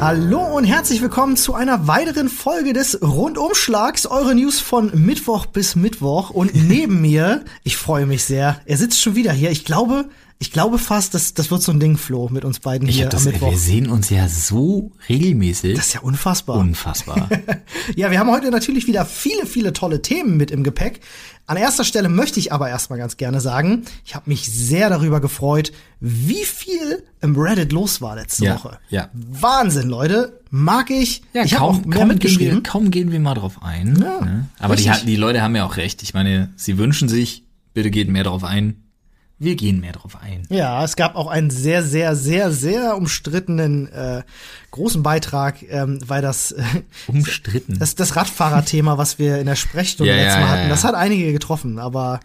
Hallo und herzlich willkommen zu einer weiteren Folge des Rundumschlags, eure News von Mittwoch bis Mittwoch. Und neben mir, ich freue mich sehr, er sitzt schon wieder hier. Ich glaube, ich glaube fast, das, das wird so ein Ding, Flo, mit uns beiden Ich hier das, am Mittwoch. wir sehen uns ja so regelmäßig. Das ist ja unfassbar. unfassbar. Ja, wir haben heute natürlich wieder viele, viele tolle Themen mit im Gepäck. An erster Stelle möchte ich aber erstmal ganz gerne sagen, ich habe mich sehr darüber gefreut, wie viel im Reddit los war letzte Ja, Woche. ja. Wahnsinn, Leute. Mag ich. Ja, ich habe auch kaum, mehr kaum, gehen mitgeschrieben. wir, kaum gehen wir mal drauf ein. Ja, ne? Aber die, richtig. die Leute haben ja auch recht. Ich meine, sie wünschen sich, bitte geht mehr drauf ein. Wir gehen mehr drauf ein. Ja, es gab auch einen sehr, sehr, sehr, sehr umstrittenen äh, großen Beitrag, ähm, weil das, äh, Umstritten. das das Radfahrerthema, was wir in der Sprechstunde Ja, letztes Mal ja, hatten, ja. das hat einige getroffen, aber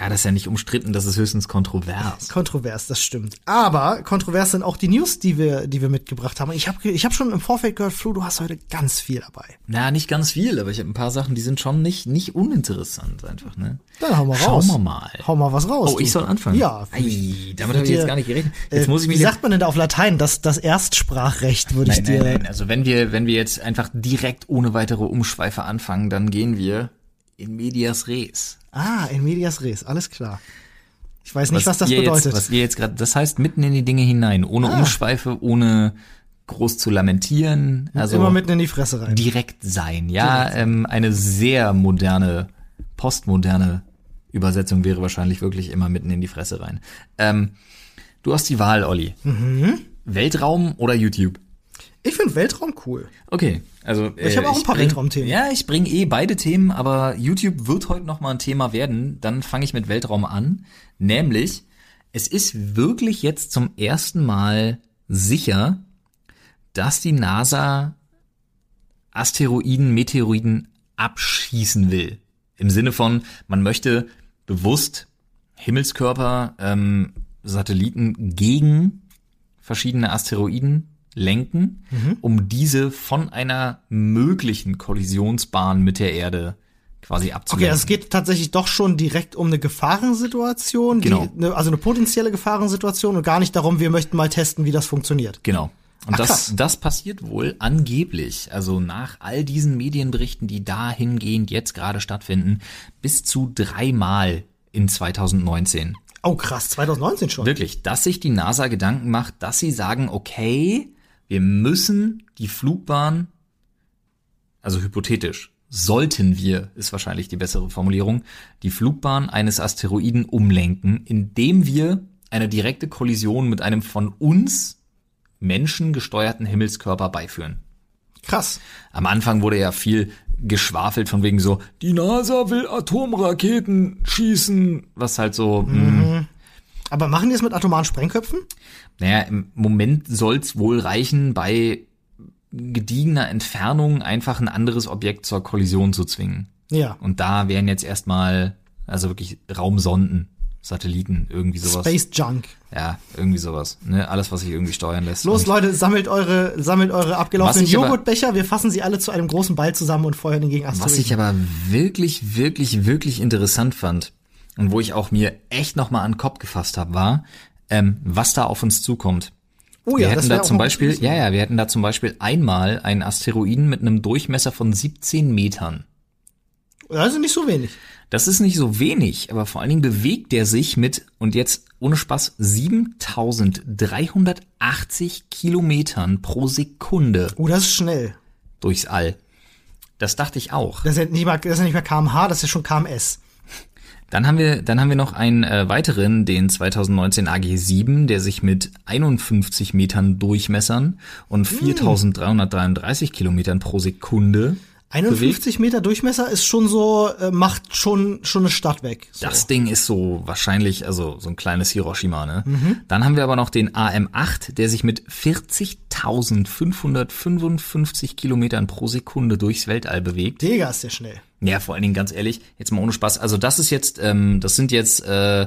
ja, das ist ja nicht umstritten, das ist höchstens kontrovers. kontrovers, das stimmt. Aber kontrovers sind auch die News, die wir, die wir mitgebracht haben. Ich habe ich hab schon im Vorfeld gehört, Flo, du hast heute ganz viel dabei. Na, nicht ganz viel, aber ich habe ein paar Sachen, die sind schon nicht, nicht uninteressant einfach, ne? Dann hau mal Schauen raus. wir mal. Hau mal was raus. Oh, du. ich soll anfangen? Ja. Ei, damit habe ich jetzt gar nicht gerechnet. Jetzt Äh, muss ich mich Wie sagt man denn da auf Latein? Das, das Erstsprachrecht würde ich Nein, dir. nein, nein. Also wenn wir, wenn wir jetzt einfach direkt ohne weitere Umschweife anfangen, dann gehen wir in medias res. Ah, in medias res, alles klar. Ich weiß nicht, was, das ihr bedeutet. Jetzt, was ihr jetzt gerade, das heißt mitten in die Dinge hinein, ohne Ah. Umschweife, ohne groß zu lamentieren, also Immer mitten in die Fresse rein. direkt sein. Ja, ähm, eine sehr moderne, postmoderne Übersetzung wäre wahrscheinlich wirklich immer mitten in die Fresse rein. Ähm, du hast die Wahl, Olli. Mhm. Weltraum oder YouTube? Ich finde Weltraum cool. Okay, also Ich habe auch ein paar bring- Weltraumthemen. Ja, ich bringe eh beide Themen, aber YouTube wird heute noch mal ein Thema werden. Dann fange ich mit Weltraum an, nämlich es ist wirklich jetzt zum ersten Mal sicher, dass die NASA Asteroiden, Meteoroiden abschießen will. Im Sinne von, man möchte bewusst Himmelskörper, ähm, Satelliten gegen verschiedene Asteroiden lenken, um diese von einer möglichen Kollisionsbahn mit der Erde quasi Okay, abzulenken. also es geht tatsächlich doch schon direkt um eine Gefahrensituation, Genau. die, also eine potenzielle Gefahrensituation und gar nicht darum, wir möchten mal testen, wie das funktioniert. Genau. Und Ach, das, krass. das passiert wohl angeblich, also nach all diesen Medienberichten, die dahingehend jetzt gerade stattfinden, bis zu dreimal in 2019. Oh krass, 2019 schon. Wirklich, dass sich die NASA Gedanken macht, dass sie sagen, okay, wir müssen die Flugbahn, also hypothetisch, sollten wir, ist wahrscheinlich die bessere Formulierung, die Flugbahn eines Asteroiden umlenken, indem wir eine direkte Kollision mit einem von uns Menschen gesteuerten Himmelskörper beiführen. Krass. Am Anfang wurde ja viel geschwafelt von wegen so, die NASA will Atomraketen schießen, was halt so, mh, Aber machen die es mit atomaren Sprengköpfen? Naja, im Moment soll's wohl reichen, bei gediegener Entfernung einfach ein anderes Objekt zur Kollision zu zwingen. Ja. Und da wären jetzt erstmal, also wirklich Raumsonden, Satelliten, irgendwie sowas. Space Junk. Ja, irgendwie sowas. Ne? Alles, was sich irgendwie steuern lässt. Los, Und Leute, sammelt eure, sammelt eure abgelaufenen Joghurtbecher, wir fassen sie alle zu einem großen Ball zusammen und feuern ihn gegen Asteroiden. Was ich aber wirklich, wirklich, wirklich interessant fand und wo ich auch mir echt nochmal an den Kopf gefasst habe, war, ähm, was da auf uns zukommt. oh wir ja, hätten wär da zum Beispiel, ja, ja, wir hätten da zum Beispiel einmal einen Asteroiden mit einem Durchmesser von 17 Metern. Also nicht so wenig. Das ist nicht so wenig, aber vor allen Dingen bewegt der sich mit, und jetzt ohne Spaß, 7380 Kilometern pro Sekunde Oh, das ist schnell. durchs All. Das dachte ich auch. Das ist ja nicht mal, das ist ja nicht mehr kmh, das ist schon kms. Dann haben wir, dann haben wir noch einen äh, weiteren, den 2019 AG7, der sich mit 51 Metern Durchmessern und 4333 Kilometern pro Sekunde 51 Meter Durchmesser ist schon so, äh, macht schon, schon eine Stadt weg. So. Das Ding ist so wahrscheinlich, also so ein kleines Hiroshima, ne? Mhm. Dann haben wir aber noch den AM8, der sich mit 40.555 Kilometern pro Sekunde durchs Weltall bewegt. Digga, ist der schnell. Ja, vor allen Dingen ganz ehrlich, jetzt mal ohne Spaß. Also das ist jetzt, ähm, das sind jetzt äh,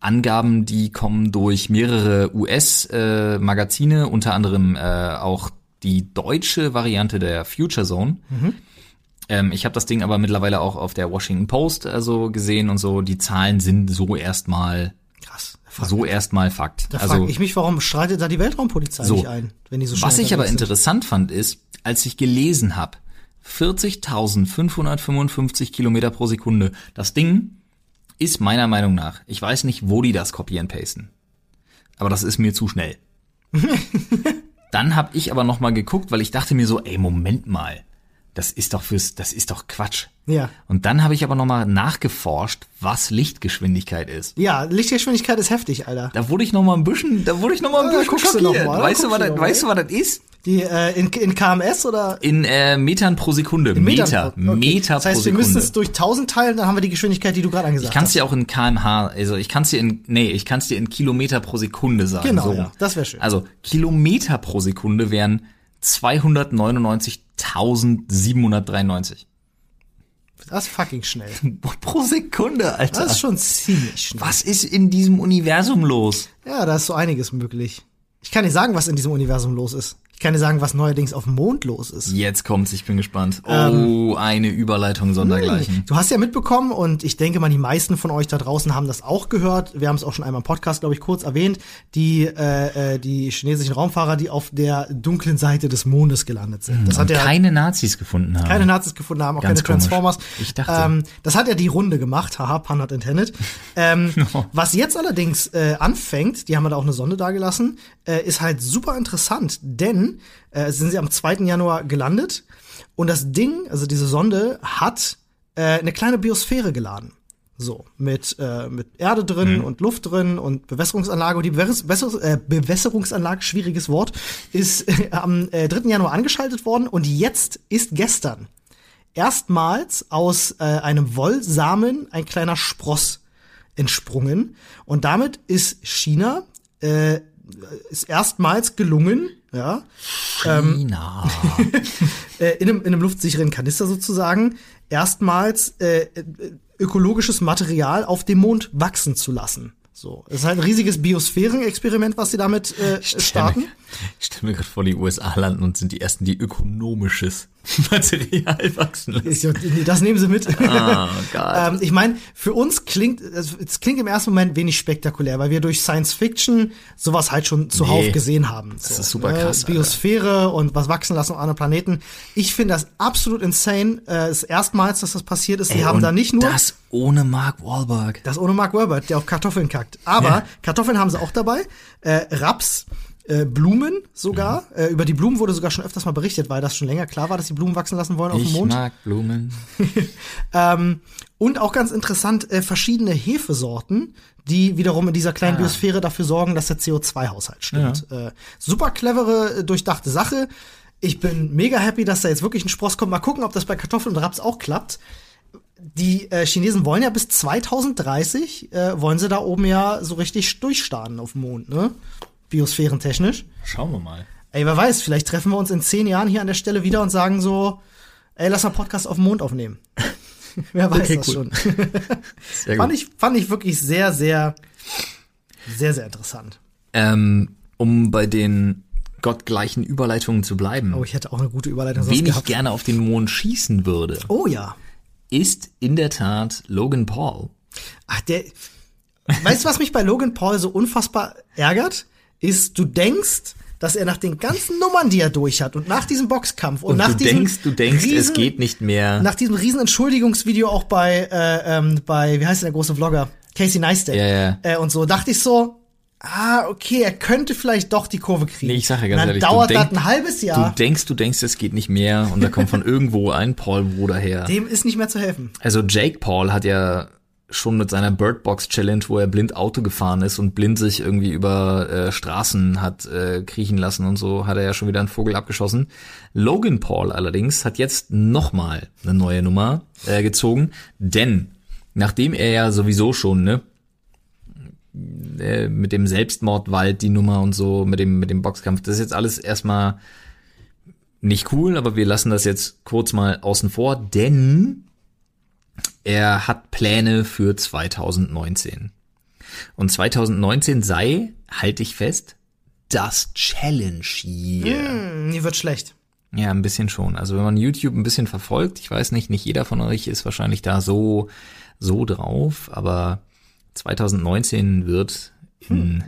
Angaben, die kommen durch mehrere US-Magazine, unter anderem äh, auch die deutsche Variante der Future Zone. Ähm, ich habe das Ding aber mittlerweile auch auf der Washington Post also gesehen und so. Die Zahlen sind so erstmal Krass. So erstmal Fakt. Da also, frage ich mich, warum streitet da die Weltraumpolizei So. nicht ein, wenn die so schnell was ich aber sind? interessant fand, ist, als ich gelesen habe, 40.555 Kilometer pro Sekunde. Das Ding ist meiner Meinung nach, ich weiß nicht, wo die das kopieren pasten, aber das ist mir zu schnell. Dann habe ich aber noch mal geguckt, weil ich dachte mir so, ey, Moment mal, das ist doch fürs, das ist doch Quatsch. Ja. Und dann habe ich aber noch mal nachgeforscht, was Lichtgeschwindigkeit ist. Ja, Lichtgeschwindigkeit ist heftig, Alter. Da wurde ich noch mal ein bisschen, da wurde ich noch mal ein Ja, da bisschen schockiert. mal, da weißt du, was das, weißt du, was das ist? Die äh, in, in KMS oder In äh, Metern pro Sekunde. in Meter. Metern? Okay. Meter Das heißt, pro wir müssen Sekunde. es durch 1000 teilen, dann haben wir die Geschwindigkeit, die du gerade angesagt Ich kann es hast. dir auch in kmh, also ich kann es dir in, nee, ich kann es dir in Kilometer pro Sekunde sagen. Genau, so. ja, das wär schön. Also Kilometer pro Sekunde wären 299.793. Das ist fucking schnell. pro Sekunde, Alter. Das ist schon ziemlich schnell. Was ist in diesem Universum los? Ja, da ist so einiges möglich. Ich kann dir sagen, was in diesem Universum los ist. Ich kann dir sagen, was neuerdings auf dem Mond los ist. Jetzt kommt's, ich bin gespannt. Ähm, Oh, eine Überleitung sondergleichen. Du hast ja mitbekommen und ich denke mal, die meisten von euch da draußen haben das auch gehört. Wir haben es auch schon einmal im Podcast, glaube ich, kurz erwähnt. Die äh, äh, die chinesischen Raumfahrer, die auf der dunklen Seite des Mondes gelandet sind. Das hat Und ja keine Nazis gefunden haben. keine Nazis gefunden haben, auch Ganz keine Transformers. komisch. Ich dachte. Ähm, das hat ja die Runde gemacht, haha, pun not intended. Ähm, was jetzt allerdings äh, anfängt, die haben ja da auch eine Sonde da gelassen, äh, ist halt super interessant, denn äh, sind sie am 2. Januar gelandet und das Ding, also diese Sonde, hat äh, eine kleine Biosphäre geladen. So, mit, äh, mit Erde drin Mhm. und Luft drin und Bewässerungsanlage. Und die Bewässer Bewässer äh, Bewässerungsanlage, schwieriges Wort, ist äh, am äh, 3. Januar angeschaltet worden und jetzt ist gestern erstmals aus äh, einem Wollsamen ein kleiner Spross entsprungen. Und damit ist China äh, ist erstmals gelungen, ja, China. äh, in, einem, in einem luftsicheren Kanister sozusagen, erstmals äh, äh, ökologisches Material auf dem Mond wachsen zu lassen. So, es ist halt ein riesiges Biosphärenexperiment, was sie damit äh, starten. Ich stelle mir gerade vor, die USA landen und sind die ersten, die ökonomisches Material wachsen lassen. Das nehmen sie mit. Oh ähm, ich meine, für uns klingt es es klingt im ersten Moment wenig spektakulär, weil wir durch Science Fiction sowas halt schon zuhauf Nee. gesehen haben. So, ist super krass, Alter. Biosphäre und was wachsen lassen auf anderen Planeten. Ich finde das absolut insane. Äh, ist erstmals, dass das passiert ist. Die Ey, haben da nicht nur Das ohne Mark Wahlberg. das ohne Mark Wahlberg, der auf Kartoffeln kackt. Aber Ja. Kartoffeln haben sie auch dabei. Äh, Raps, äh, Blumen sogar. Mhm. Äh, über die Blumen wurde sogar schon öfters mal berichtet, weil das schon länger klar war, dass die Blumen wachsen lassen wollen auf dem Ich Mond. mag Blumen. Ähm, und auch ganz interessant, äh, verschiedene Hefesorten, die wiederum in dieser kleinen Ah. Biosphäre dafür sorgen, dass der CO2-Haushalt stimmt. Äh, super clevere, äh, durchdachte Sache. Ich bin mega happy, dass da jetzt wirklich ein Spross kommt. Mal gucken, ob das bei Kartoffeln und Raps auch klappt. Die äh, Chinesen wollen ja bis 2030, äh, wollen sie da oben ja so richtig durchstarten auf dem Mond, ne? Biosphärentechnisch. Schauen wir mal. Ey, wer weiß, vielleicht treffen wir uns in zehn Jahren hier an der Stelle wieder und sagen so, ey, lass mal Podcast auf dem Mond aufnehmen. wer weiß Okay, das cool. schon. Fand, ich, fand ich wirklich sehr, sehr, sehr, sehr interessant. Ähm, um bei den gottgleichen Überleitungen zu bleiben. Oh, ich hätte auch eine gute Überleitung Wen ich gerne auf den Mond schießen würde, Oh ja. ist in der Tat Logan Paul. Ach, der. Weißt du, was mich bei Logan Paul so unfassbar ärgert? Ist, du denkst, dass er nach den ganzen Nummern, die er durch hat und nach diesem Boxkampf und, Und nach du diesem denkst, du denkst, es riesen- geht nicht mehr. nach diesem riesen Entschuldigungsvideo auch bei, äh, ähm, bei, wie heißt der große Vlogger? Casey Neistat. Ja, ja. Äh, und so dachte ich so, ah, okay, er könnte vielleicht doch die Kurve kriegen. Nee, ich sag ja ganz dann ehrlich, dauert das denk- ein halbes Jahr. Du denkst, du denkst, es geht nicht mehr und da kommt von irgendwo ein Paul-Bruder her. Dem ist nicht mehr zu helfen. Also Jake Paul hat ja schon mit seiner Birdbox Challenge, wo er blind Auto gefahren ist und blind sich irgendwie über äh, Straßen hat äh, kriechen lassen und so, hat er ja schon wieder einen Vogel abgeschossen. Logan Paul allerdings hat jetzt nochmal eine neue Nummer äh, gezogen, denn nachdem er ja sowieso schon, ne, äh, mit dem Selbstmordwald die Nummer und so, mit dem, mit dem Boxkampf, das ist jetzt alles erstmal nicht cool, aber wir lassen das jetzt kurz mal außen vor, denn er hat Pläne für 2019. Und 2019 sei, halte ich fest, das Challenge Year. Hm, die wird schlecht. Ja, ein bisschen schon. Also wenn man YouTube ein bisschen verfolgt, ich weiß nicht, nicht jeder von euch ist wahrscheinlich da so, so drauf, aber 2019 wird in,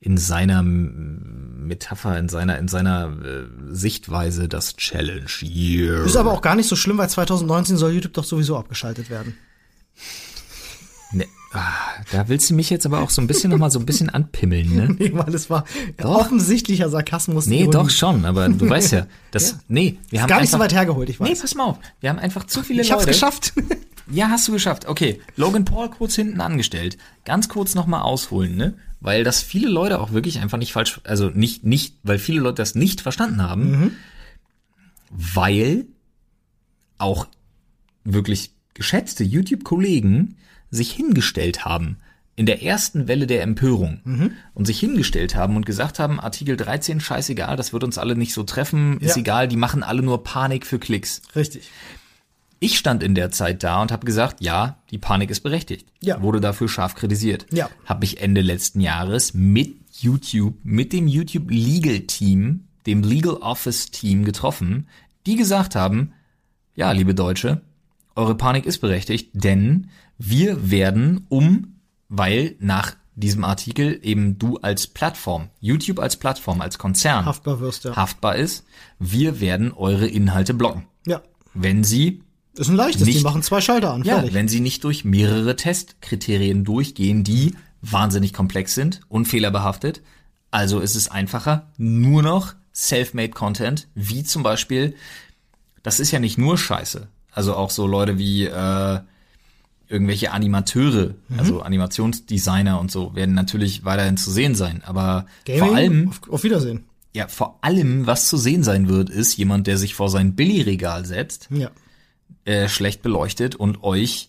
in seiner Metapher, in seiner, in seiner äh, Sichtweise das Challenge Year. Ist aber auch gar nicht so schlimm, weil 2019 soll YouTube doch sowieso abgeschaltet werden. Ne, ah, da willst du mich jetzt aber auch so ein bisschen nochmal so ein bisschen anpimmeln, ne? Nee, weil es war Doch. offensichtlicher Sarkasmus. Nee, Ironie. doch schon, aber du weißt ja, das, Ja. nee, wir haben Gar nicht so weit hergeholt, ich weiß. Nee, pass mal auf, wir haben einfach zu viele ich hab's Leute. geschafft. Ja, hast du geschafft. Okay, Logan Paul kurz hinten angestellt. Ganz kurz nochmal ausholen, ne? Weil das viele Leute auch wirklich einfach nicht falsch, also nicht, nicht, weil viele Leute das nicht verstanden haben, weil auch wirklich geschätzte YouTube-Kollegen sich hingestellt haben in der ersten Welle der Empörung und sich hingestellt haben und gesagt haben, Artikel 13, scheißegal, das wird uns alle nicht so treffen, ist Ja. egal, die machen alle nur Panik für Klicks. Richtig. Ich stand in der Zeit da und habe gesagt, ja, die Panik ist berechtigt. Ja. Wurde dafür scharf kritisiert. Ja. Habe mich Ende letzten Jahres mit YouTube, mit dem YouTube Legal Team, dem Legal Office Team getroffen, die gesagt haben, ja, liebe Deutsche, eure Panik ist berechtigt, denn wir werden um, weil nach diesem Artikel eben du als Plattform, YouTube als Plattform, als Konzern Haftbar wirst, ja. haftbar ist, wir werden eure Inhalte blocken, Ja. wenn sie Ist ein leichtes, die Nicht- machen zwei Schalter an. ja, fertig. wenn sie nicht durch mehrere Testkriterien durchgehen, die wahnsinnig komplex sind und fehlerbehaftet. Also ist es einfacher, nur noch Self-Made Content, wie zum Beispiel, das ist ja nicht nur Scheiße. Also auch so Leute wie äh, irgendwelche Animateure, Mhm. also Animationsdesigner und so, werden natürlich weiterhin zu sehen sein. Aber Gaming, vor allem, auf, auf Wiedersehen. ja, vor allem, was zu sehen sein wird, ist jemand, der sich vor sein Billigregal setzt, Ja. äh, schlecht beleuchtet und euch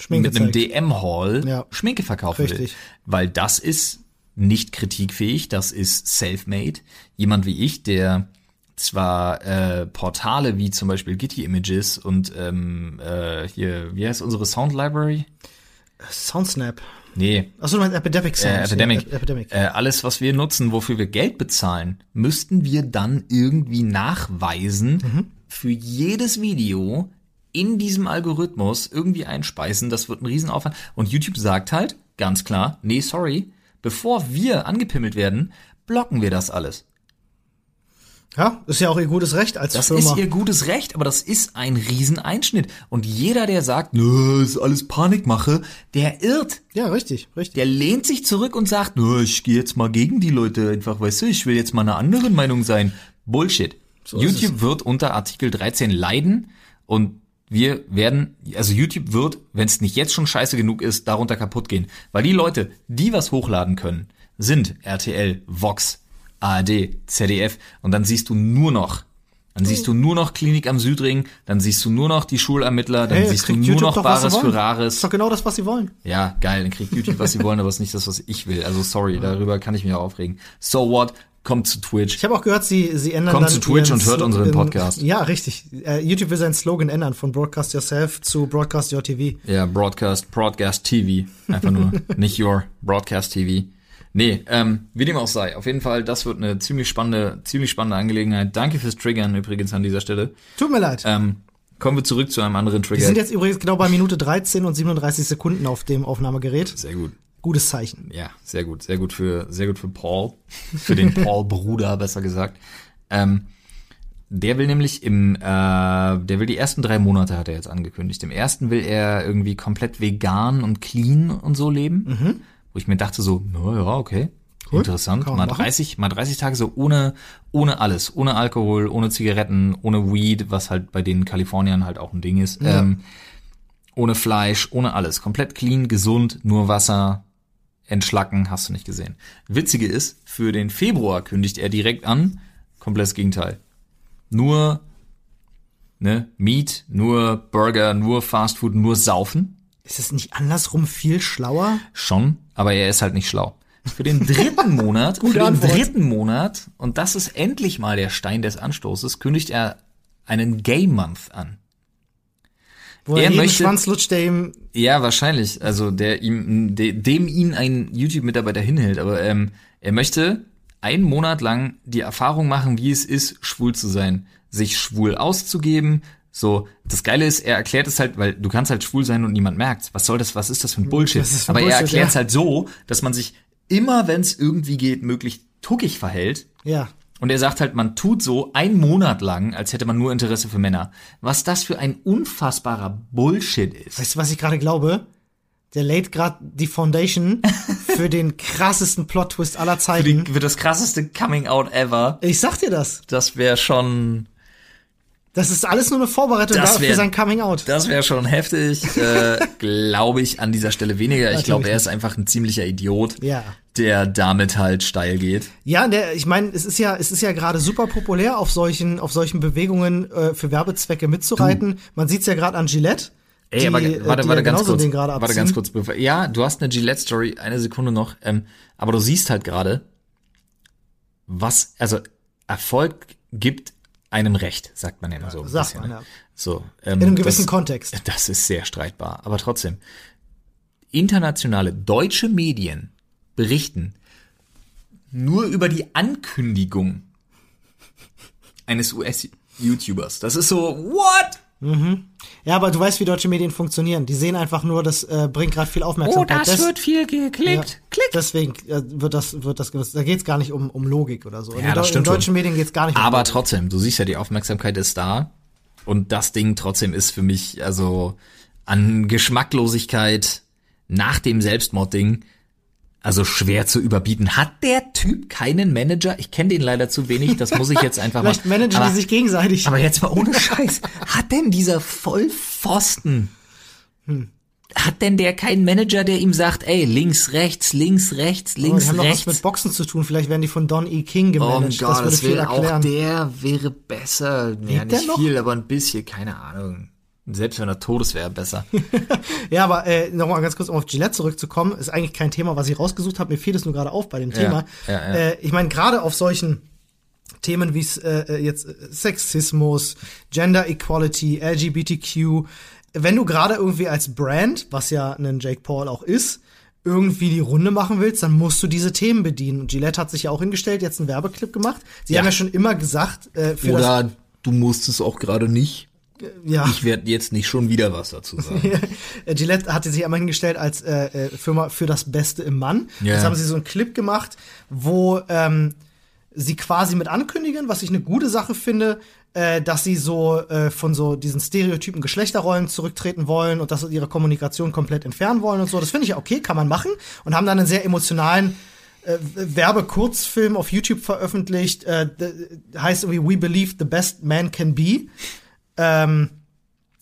Schminke mit einem. DM-Hall Ja. Schminke verkaufen will. Richtig. Weil das ist nicht kritikfähig, das ist self-made. Jemand wie ich, der zwar äh, Portale wie zum Beispiel Getty Images und ähm, äh, hier, wie heißt unsere Sound Library? Soundsnap. Nee, Achso, du meinst Epidemic äh, Sounds. Epidemic. Ja, Ep- Epidemic. Äh, alles, was wir nutzen, wofür wir Geld bezahlen, müssten wir dann irgendwie nachweisen Mhm. für jedes Video in diesem Algorithmus irgendwie einspeisen. Das wird ein Riesenaufwand. Und YouTube sagt halt ganz klar, nee, sorry, bevor wir angepimmelt werden, blocken wir das alles. Ja, ist ja auch ihr gutes Recht als Das Firma. ist ihr gutes Recht, aber das ist ein Rieseneinschnitt. Und jeder, der sagt, nö, ist alles Panikmache, der irrt. ja, richtig, richtig. Der lehnt sich zurück und sagt, nö, ich gehe jetzt mal gegen die Leute einfach, weißt du, ich will jetzt mal einer anderen Meinung sein. Bullshit. ist YouTube wird unter Artikel 13 leiden und wir werden, also YouTube wird, wenn es nicht jetzt schon scheiße genug ist, darunter kaputt gehen. Weil die Leute, die was hochladen können, sind RTL, Vox, ARD, ZDF und dann siehst du nur noch, dann siehst du nur noch Klinik am Südring, dann siehst du nur noch die Schulermittler, dann Hey, siehst du nur YouTube noch doch, Bares für Rares. Ist doch genau das, was sie wollen. Ja, geil, dann kriegt YouTube, was sie wollen, aber es ist nicht das, was ich will. Also sorry, darüber kann ich mich auch aufregen. So what? Kommt zu Twitch. Ich habe auch gehört, sie, sie ändern Kommt zu Twitch und hört unseren Podcast. Ja, richtig. Äh, YouTube will seinen Slogan ändern von Broadcast Yourself zu Broadcast Your TV. Ja, Broadcast, Broadcast TV. Einfach nur, nicht your Broadcast TV. Nee, ähm, wie dem auch sei. Auf jeden Fall, das wird eine ziemlich spannende, ziemlich spannende Angelegenheit. Danke fürs Triggern übrigens an dieser Stelle. Tut mir leid. Ähm, kommen wir zurück zu einem anderen Wir Trigger. sind jetzt übrigens genau bei Minute 13 und 37 Sekunden auf dem Aufnahmegerät. Sehr gut. Gutes Zeichen. Ja, sehr gut, sehr gut für, sehr gut für Paul, für den Paul-Bruder, besser gesagt. Ähm, der will nämlich im, äh, der will die ersten drei Monate hat er jetzt angekündigt. Im ersten will er irgendwie komplett vegan und clean und so leben, wo ich mir dachte so, na ja, okay, Cool, interessant. Mal machen. 30, mal 30 Tage so ohne, ohne alles, ohne Alkohol, ohne Zigaretten, ohne Weed, was halt bei den Kaliforniern halt auch ein Ding ist. Ähm, ohne Fleisch, ohne alles. Komplett clean, gesund, nur Wasser, entschlacken, hast du nicht gesehen. Witzige ist, für den Februar kündigt er direkt an, komplettes Gegenteil. Nur, ne, Meat, nur Burger, nur Fast Food, nur Saufen. Ist es nicht andersrum viel schlauer? Schon, aber er ist halt nicht schlau. Für den dritten Monat, für den Antwort. dritten Monat, und das ist endlich mal der Stein des Anstoßes, kündigt er einen Gay Month an. Wo Er er möchte- Schwanz lutscht, der ihm Ja, wahrscheinlich. Also der ihm, de, dem ihn ein YouTube-Mitarbeiter hinhält. Aber ähm, er möchte einen Monat lang die Erfahrung machen, wie es ist, schwul zu sein, sich schwul auszugeben. So, das Geile ist, er erklärt es halt, weil du kannst halt schwul sein und niemand merkt's. Was soll das? Was ist das für ein Bullshit? Für Aber er Bullshit, erklärt es ja. halt so, dass man sich immer, wenn es irgendwie geht, möglichst tuckig verhält. Ja. Und er sagt halt, man tut so einen Monat lang, als hätte man nur Interesse für Männer. Was das für ein unfassbarer Bullshit ist. Weißt du, was ich gerade glaube? Der lädt gerade die Foundation für den krassesten Plot-Twist aller Für, Zeiten. die, für das krasseste Coming Out ever. Ich sag dir das. Das wäre schon, Das ist alles nur eine Vorbereitung Das da- für wär- sein Coming Out. das wäre schon heftig. Äh, Glaube ich an dieser Stelle weniger. Ich glaube, er ist einfach ein ziemlicher Idiot, Ja. der damit halt steil geht. Ja, der, ich meine, es ist ja, es ist ja gerade super populär, auf solchen, auf solchen Bewegungen äh, für Werbezwecke mitzureiten. Man sieht's ja gerade an Gillette. Ey, die, aber äh, warte, die warte ja ganz kurz. Warte ganz kurz. Ja, du hast eine Gillette-Story, eine Sekunde noch. Ähm, aber du siehst halt gerade, was, also Erfolg gibt einem Recht, sagt man ja immer so. ein sagt bisschen, man, ne? ja. So, ähm, In einem gewissen das, Kontext. Das ist sehr streitbar, aber trotzdem. Internationale deutsche Medien berichten nur über die Ankündigung eines US-YouTubers. Das ist so, what? Ja, aber du weißt, wie deutsche Medien funktionieren. Die sehen einfach nur, das äh, bringt gerade viel Oh, Aufmerksamkeit. Des- viel geklickt. Ja. Deswegen äh, wird das, wird das genutzt. Da geht's gar nicht um, um Logik oder so. in, Ja, den das stimmt in deutschen schon. Medien geht's gar nicht um Aber Logik. trotzdem, du siehst ja, die Aufmerksamkeit ist da. Und das Ding trotzdem ist für mich, also an Geschmacklosigkeit nach dem Selbstmordding, also schwer zu überbieten. Hat der Typ keinen Manager? Ich kenne den leider zu wenig, das muss ich jetzt einfach Vielleicht mal. managen aber, die sich gegenseitig. aber jetzt mal ohne Scheiß. Hat denn dieser Vollpfosten, hat denn der keinen Manager, der ihm sagt, ey, links, rechts, links, rechts, Oh, die links, haben noch was rechts? mit Boxen zu tun. Vielleicht werden die von Don E. King Oh gemanagt. Gott, das würde das viel wäre auch der wäre besser. Ja, der nicht noch? viel, aber ein bisschen, keine Ahnung. Selbst wenn er tot ist, wäre er besser. Ja, aber äh, nochmal ganz kurz, um auf Gillette zurückzukommen, ist eigentlich kein Thema, was ich rausgesucht habe. Mir fiel es nur gerade auf bei dem Thema. ja, ja. Äh, ich meine, gerade auf solchen Themen wie es äh, jetzt äh, Sexismus, Gender Equality, LGBTQ, wenn du gerade irgendwie als Brand, was ja ein Jake Paul auch ist, irgendwie die Runde machen willst, dann musst du diese Themen bedienen. Und Gillette hat sich ja auch hingestellt, jetzt einen Werbeclip gemacht. Sie Ja. haben ja schon immer gesagt, äh, für das, Oder du musst es auch gerade nicht. Ja. Ich werde jetzt nicht schon wieder was dazu sagen. Äh, Gillette hatte sich einmal hingestellt als äh, äh, Firma für das Beste im Mann. Ja. Jetzt haben sie so einen Clip gemacht, wo ähm, sie quasi mit ankündigen, was ich eine gute Sache finde, äh, dass sie so äh, von so diesen Stereotypen Geschlechterrollen zurücktreten wollen und dass sie ihre Kommunikation komplett entfernen wollen und so. Das finde ich ja okay, kann man machen und haben dann einen sehr emotionalen äh, Werbekurzfilm auf YouTube veröffentlicht, äh, heißt irgendwie We Believe the Best Man Can Be. Ähm,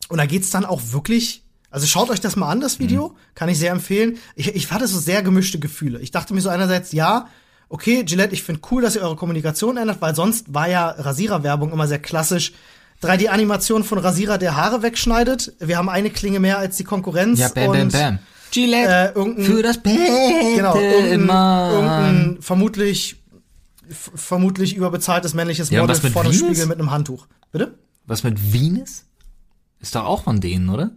und da geht's dann auch wirklich. Also schaut euch das mal an, das Video. Kann ich sehr empfehlen. Ich, ich hatte so sehr gemischte Gefühle. Ich dachte mir so einerseits, ja, okay, Gillette, ich finde cool, dass ihr eure Kommunikation ändert, weil sonst war ja Rasiererwerbung immer sehr klassisch. 3D-Animation von Rasierer, der Haare wegschneidet. Wir haben eine Klinge mehr als die Konkurrenz. Ja, bam, bam, und, bam. Gillette Äh, für das Beste genau, irgendein, irgendein vermutlich vermutlich überbezahltes männliches Ja, Model mit vor dem? Spiegel mit einem Handtuch. Bitte? Was mit Venus? Ist doch auch von denen, oder?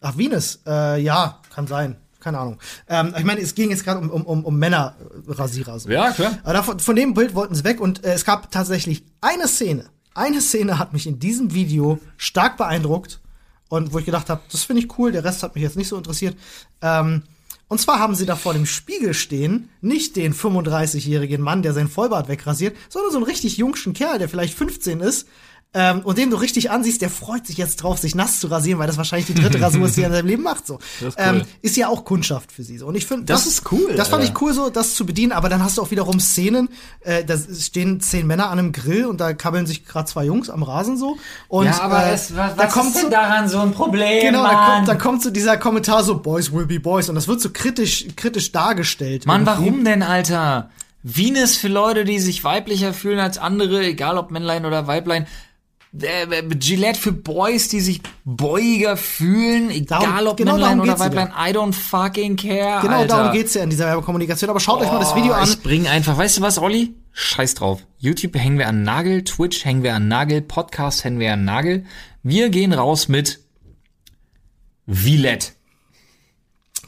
Ach, Venus, äh, ja, kann sein. Keine Ahnung. Ähm, ich meine, es ging jetzt gerade um, um, um, um Männerrasierer. So. Ja, klar. Aber davon, von dem Bild wollten sie weg und äh, es gab tatsächlich eine Szene. Eine Szene hat mich in diesem Video stark beeindruckt und wo ich gedacht habe, das finde ich cool, der Rest hat mich jetzt nicht so interessiert. Ähm, und zwar haben sie da vor dem Spiegel stehen, nicht den 35-jährigen Mann, der sein Vollbart wegrasiert, sondern so einen richtig jungschen Kerl, der vielleicht 15 ist. Ähm, und den du richtig ansiehst, der freut sich jetzt drauf, sich nass zu rasieren, weil das wahrscheinlich die dritte Rasur ist, die er in seinem Leben macht. So. Das ist cool. ähm, ist ja auch Kundschaft für sie. So. Und ich finde, Das ist cool, Das fand Alter. ich cool, so das zu bedienen. Aber dann hast du auch wiederum Szenen, äh, da stehen zehn Männer an einem Grill und da kabbeln sich gerade zwei Jungs am Rasen so. Und, äh, da kommt so, daran so ein Problem, Genau, da kommt, da kommt so dieser Kommentar so, Boys will be Boys. Und das wird so kritisch, kritisch dargestellt. Mann, irgendwie. warum denn, Alter? Venus für Leute, die sich weiblicher fühlen als andere, egal ob Männlein oder Weiblein. Äh, Gillette für Boys, die sich boyiger fühlen, egal Darum- ob genau Männlein oder Weiblein. I don't fucking care, Genau Alter. darum geht's ja in dieser Werbekommunikation. Aber schaut euch mal das Video Oh, an. Ich bring einfach, weißt du was, Olli? Scheiß drauf. YouTube hängen wir an Nagel, Twitch hängen wir an Nagel, Podcast hängen wir an Nagel. Wir gehen raus mit Villet.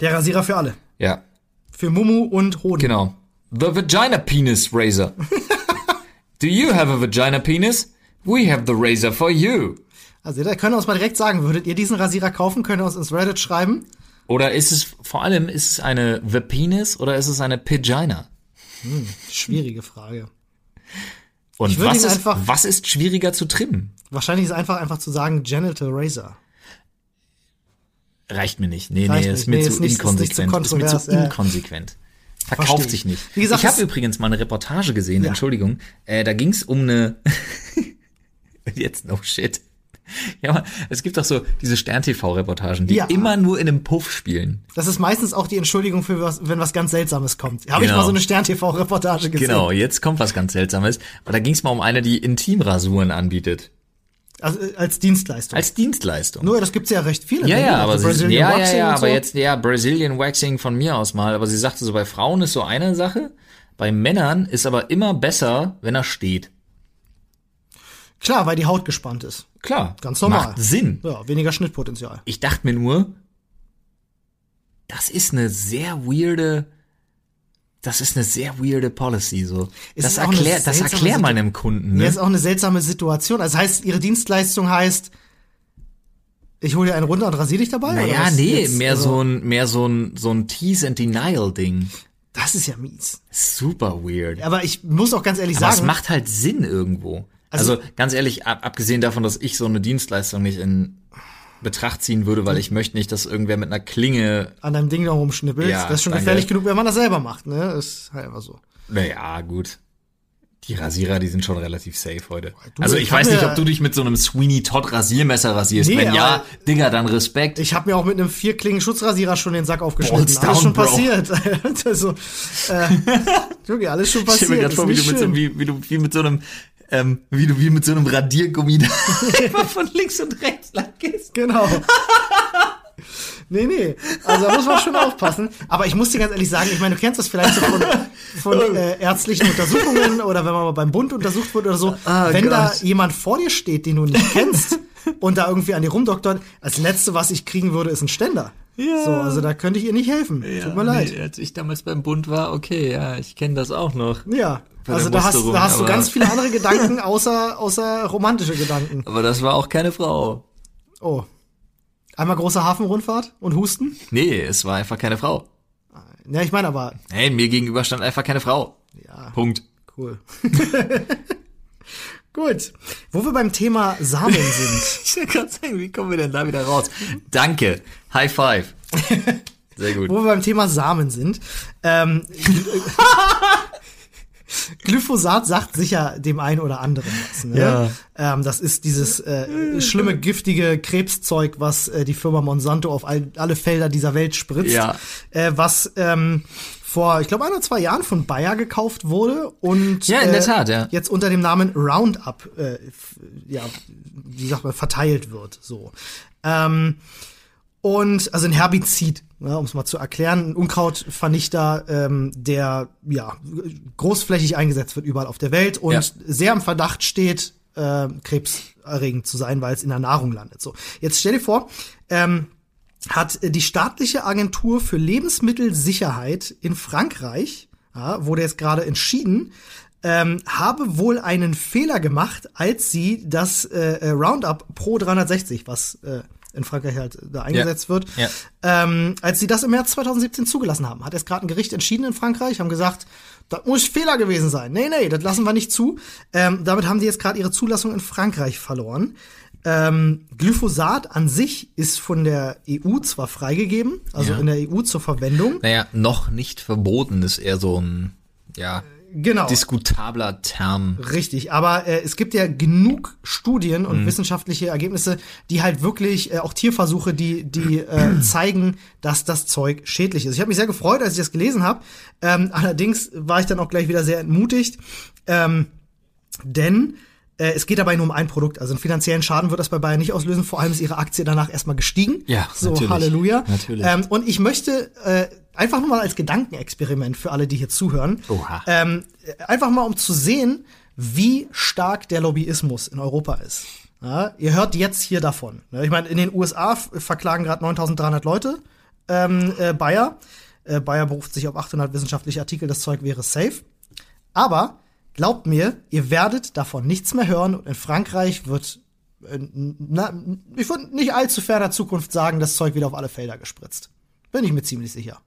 Der Rasierer für alle. Ja, Für Mumu und Hoden. genau. The Vagina Penis Razor. Do you have a vagina penis? We have the razor for you. Also da können wir uns mal direkt sagen, würdet ihr diesen Rasierer kaufen? Könnt ihr uns ins Reddit schreiben? Oder ist es, vor allem, ist es eine The Penis oder ist es eine Pagina? Schwierige Frage. Und was ist, einfach- was ist schwieriger zu trimmen? Wahrscheinlich ist einfach einfach zu sagen Genital Razor. Reicht mir nicht. Nee, Reicht nee, nicht. ist mir Nee, zu ist nicht- ist nicht zu inkonsequent. Ist, mir zu inkonsequent. Verkauft ich. sich nicht. Wie gesagt, ich habe übrigens mal eine Reportage gesehen, Ja. Entschuldigung. Äh, da ging es um eine Jetzt no shit. Ja, aber es gibt doch so diese Stern-TV-Reportagen, die Ja. immer nur in einem Puff spielen. Das ist meistens auch die Entschuldigung für was, wenn was ganz Seltsames kommt. Habe ich Genau. mal so eine Stern-TV-Reportage gesehen. Genau, jetzt kommt was ganz Seltsames. Aber da ging es mal um eine, die Intimrasuren anbietet. Also, äh, als Dienstleistung. Als Dienstleistung. Nur, das gibt's ja recht viele. ja, ne? ja, aber Also sie, ja, ja, ja, aber so. jetzt, ja, Brazilian Waxing von mir aus mal. Aber sie sagte so, bei Frauen ist so eine Sache, bei Männern ist aber immer besser, wenn er steht. Klar, weil die Haut gespannt ist. Klar. Ganz normal. Macht Sinn. Ja, weniger Schnittpotenzial. Ich dachte mir nur, das ist eine sehr weirde, das ist eine sehr weirde Policy, so. Das ist auch eine erklär, das erklär mal Situ- einem Kunden, Ja, ne? ist auch eine seltsame Situation. Also heißt, ihre Dienstleistung heißt, ich hole dir einen runter und rasiere dich dabei? Naja, nee, jetzt? mehr Also, so ein, mehr so ein, so ein Tease and Denial Ding. Das ist ja mies. Super weird. Aber ich muss auch ganz ehrlich Aber es sagen, macht halt Sinn irgendwo. Also- Also, ganz ehrlich, ab, abgesehen davon, dass ich so eine Dienstleistung nicht in Betracht ziehen würde, weil ich möchte nicht, dass irgendwer mit einer Klinge, an deinem Ding da rumschnippelst, Ja, das ist schon danke. gefährlich genug, wenn man das selber macht, ne? Ist halt einfach so. naja, gut. Die Rasierer, die sind schon relativ safe heute. Du, also ich ich weiß nicht, ob du dich mit so einem Sweeney Todd Rasiermesser rasierst. Nee, Wenn ja, Digga, dann Respekt. Ich habe mir auch mit einem vierklingen Schutzrasierer schon den Sack aufgeschnitten. Balls alles down, schon Bro. passiert. also, äh, Junge, alles schon Ich passiert. mir gerade vor, wie du, mit so, wie, wie du wie mit so einem ähm, wie du wie mit so einem Radiergummi da immer von links und rechts lang gehst. Genau. Nee, nee. Also da muss man schon aufpassen. Aber ich muss dir ganz ehrlich sagen, ich meine, du kennst das vielleicht so von, von äh, ärztlichen Untersuchungen oder wenn man mal beim Bund untersucht wird oder so. Ah, wenn da Gott. jemand vor dir steht, den du nicht kennst und da irgendwie an dir rumdoktert, als letzte, was ich kriegen würde, ist ein Ständer. Ja. So, also da könnte ich ihr nicht helfen. Tut mir leid. Nee, als ich damals beim Bund war, okay, ja, ich kenne das auch noch. Ja. Also da hast, da hast du ganz viele andere Gedanken außer, außer romantische Gedanken. Aber das war auch keine Frau. Oh. Einmal große Hafenrundfahrt und Husten? Nee, es war einfach keine Frau. Ja, ich meine aber, Hey, mir gegenüber stand einfach keine Frau. ja, Punkt. cool. Gut. Wo wir beim Thema Samen sind. Ich will gerade sagen, wie kommen wir denn da wieder raus? Danke. High five. Sehr gut. wo wir beim Thema Samen sind. Ähm, Glyphosat sagt sicher dem einen oder anderen was. Ne? Ja. Ähm, das ist dieses äh, schlimme, giftige Krebszeug, was äh, die Firma Monsanto auf all, alle Felder dieser Welt spritzt. Ja. Äh, was ähm, vor, ich glaube, ein oder zwei Jahren von Bayer gekauft wurde und Ja, in äh, der Tat, ja. jetzt unter dem Namen Roundup, äh, ja, wie sagt man, verteilt wird. So. Ähm, und also ein Herbizid, ne, um es mal zu erklären, ein Unkrautvernichter, ähm, der ja großflächig eingesetzt wird überall auf der Welt und Ja. sehr im Verdacht steht, äh, krebserregend zu sein, weil es in der Nahrung landet. So, jetzt stell dir vor, ähm, hat die staatliche Agentur für Lebensmittelsicherheit in Frankreich, ja, wurde jetzt gerade entschieden, ähm, habe wohl einen Fehler gemacht, als sie das äh, äh, Roundup Pro 360, was äh, in Frankreich halt da eingesetzt wird, Ja. ähm, als sie das im März 2017 zugelassen haben. Hat jetzt gerade ein Gericht entschieden in Frankreich, haben gesagt, das muss Fehler gewesen sein. Nee, nee, das lassen wir nicht zu. Ähm, damit haben die jetzt gerade ihre Zulassung in Frankreich verloren. Ähm, Glyphosat an sich ist von der EU zwar freigegeben, also Ja. in der EU zur Verwendung. Naja, noch nicht verboten ist eher so ein, ja, Genau. diskutabler Term. Richtig, aber äh, es gibt ja genug Studien Mhm. und wissenschaftliche Ergebnisse, die halt wirklich, äh, auch Tierversuche, die, die äh, zeigen, dass das Zeug schädlich ist. Ich habe mich sehr gefreut, als ich das gelesen habe. Ähm, allerdings war ich dann auch gleich wieder sehr entmutigt, ähm, denn es geht dabei nur um ein Produkt. Also einen finanziellen Schaden wird das bei Bayern nicht auslösen. Vor allem ist ihre Aktie danach erstmal gestiegen. Ja, so natürlich. Halleluja. Natürlich. Ähm, und ich möchte äh, einfach nur mal als Gedankenexperiment für alle, die hier zuhören, Oha. ähm, einfach mal um zu sehen, wie stark der Lobbyismus in Europa ist. Ja, ihr hört jetzt hier davon. ne? Ich meine, in den USA verklagen gerade 9.300 Leute ähm, äh, Bayer. Äh, Bayer beruft sich auf 800 wissenschaftliche Artikel, das Zeug wäre safe. Aber glaubt mir, ihr werdet davon nichts mehr hören und in Frankreich wird, äh, na, ich würde nicht allzu ferner Zukunft sagen, das Zeug wieder auf alle Felder gespritzt. Bin ich mir ziemlich sicher.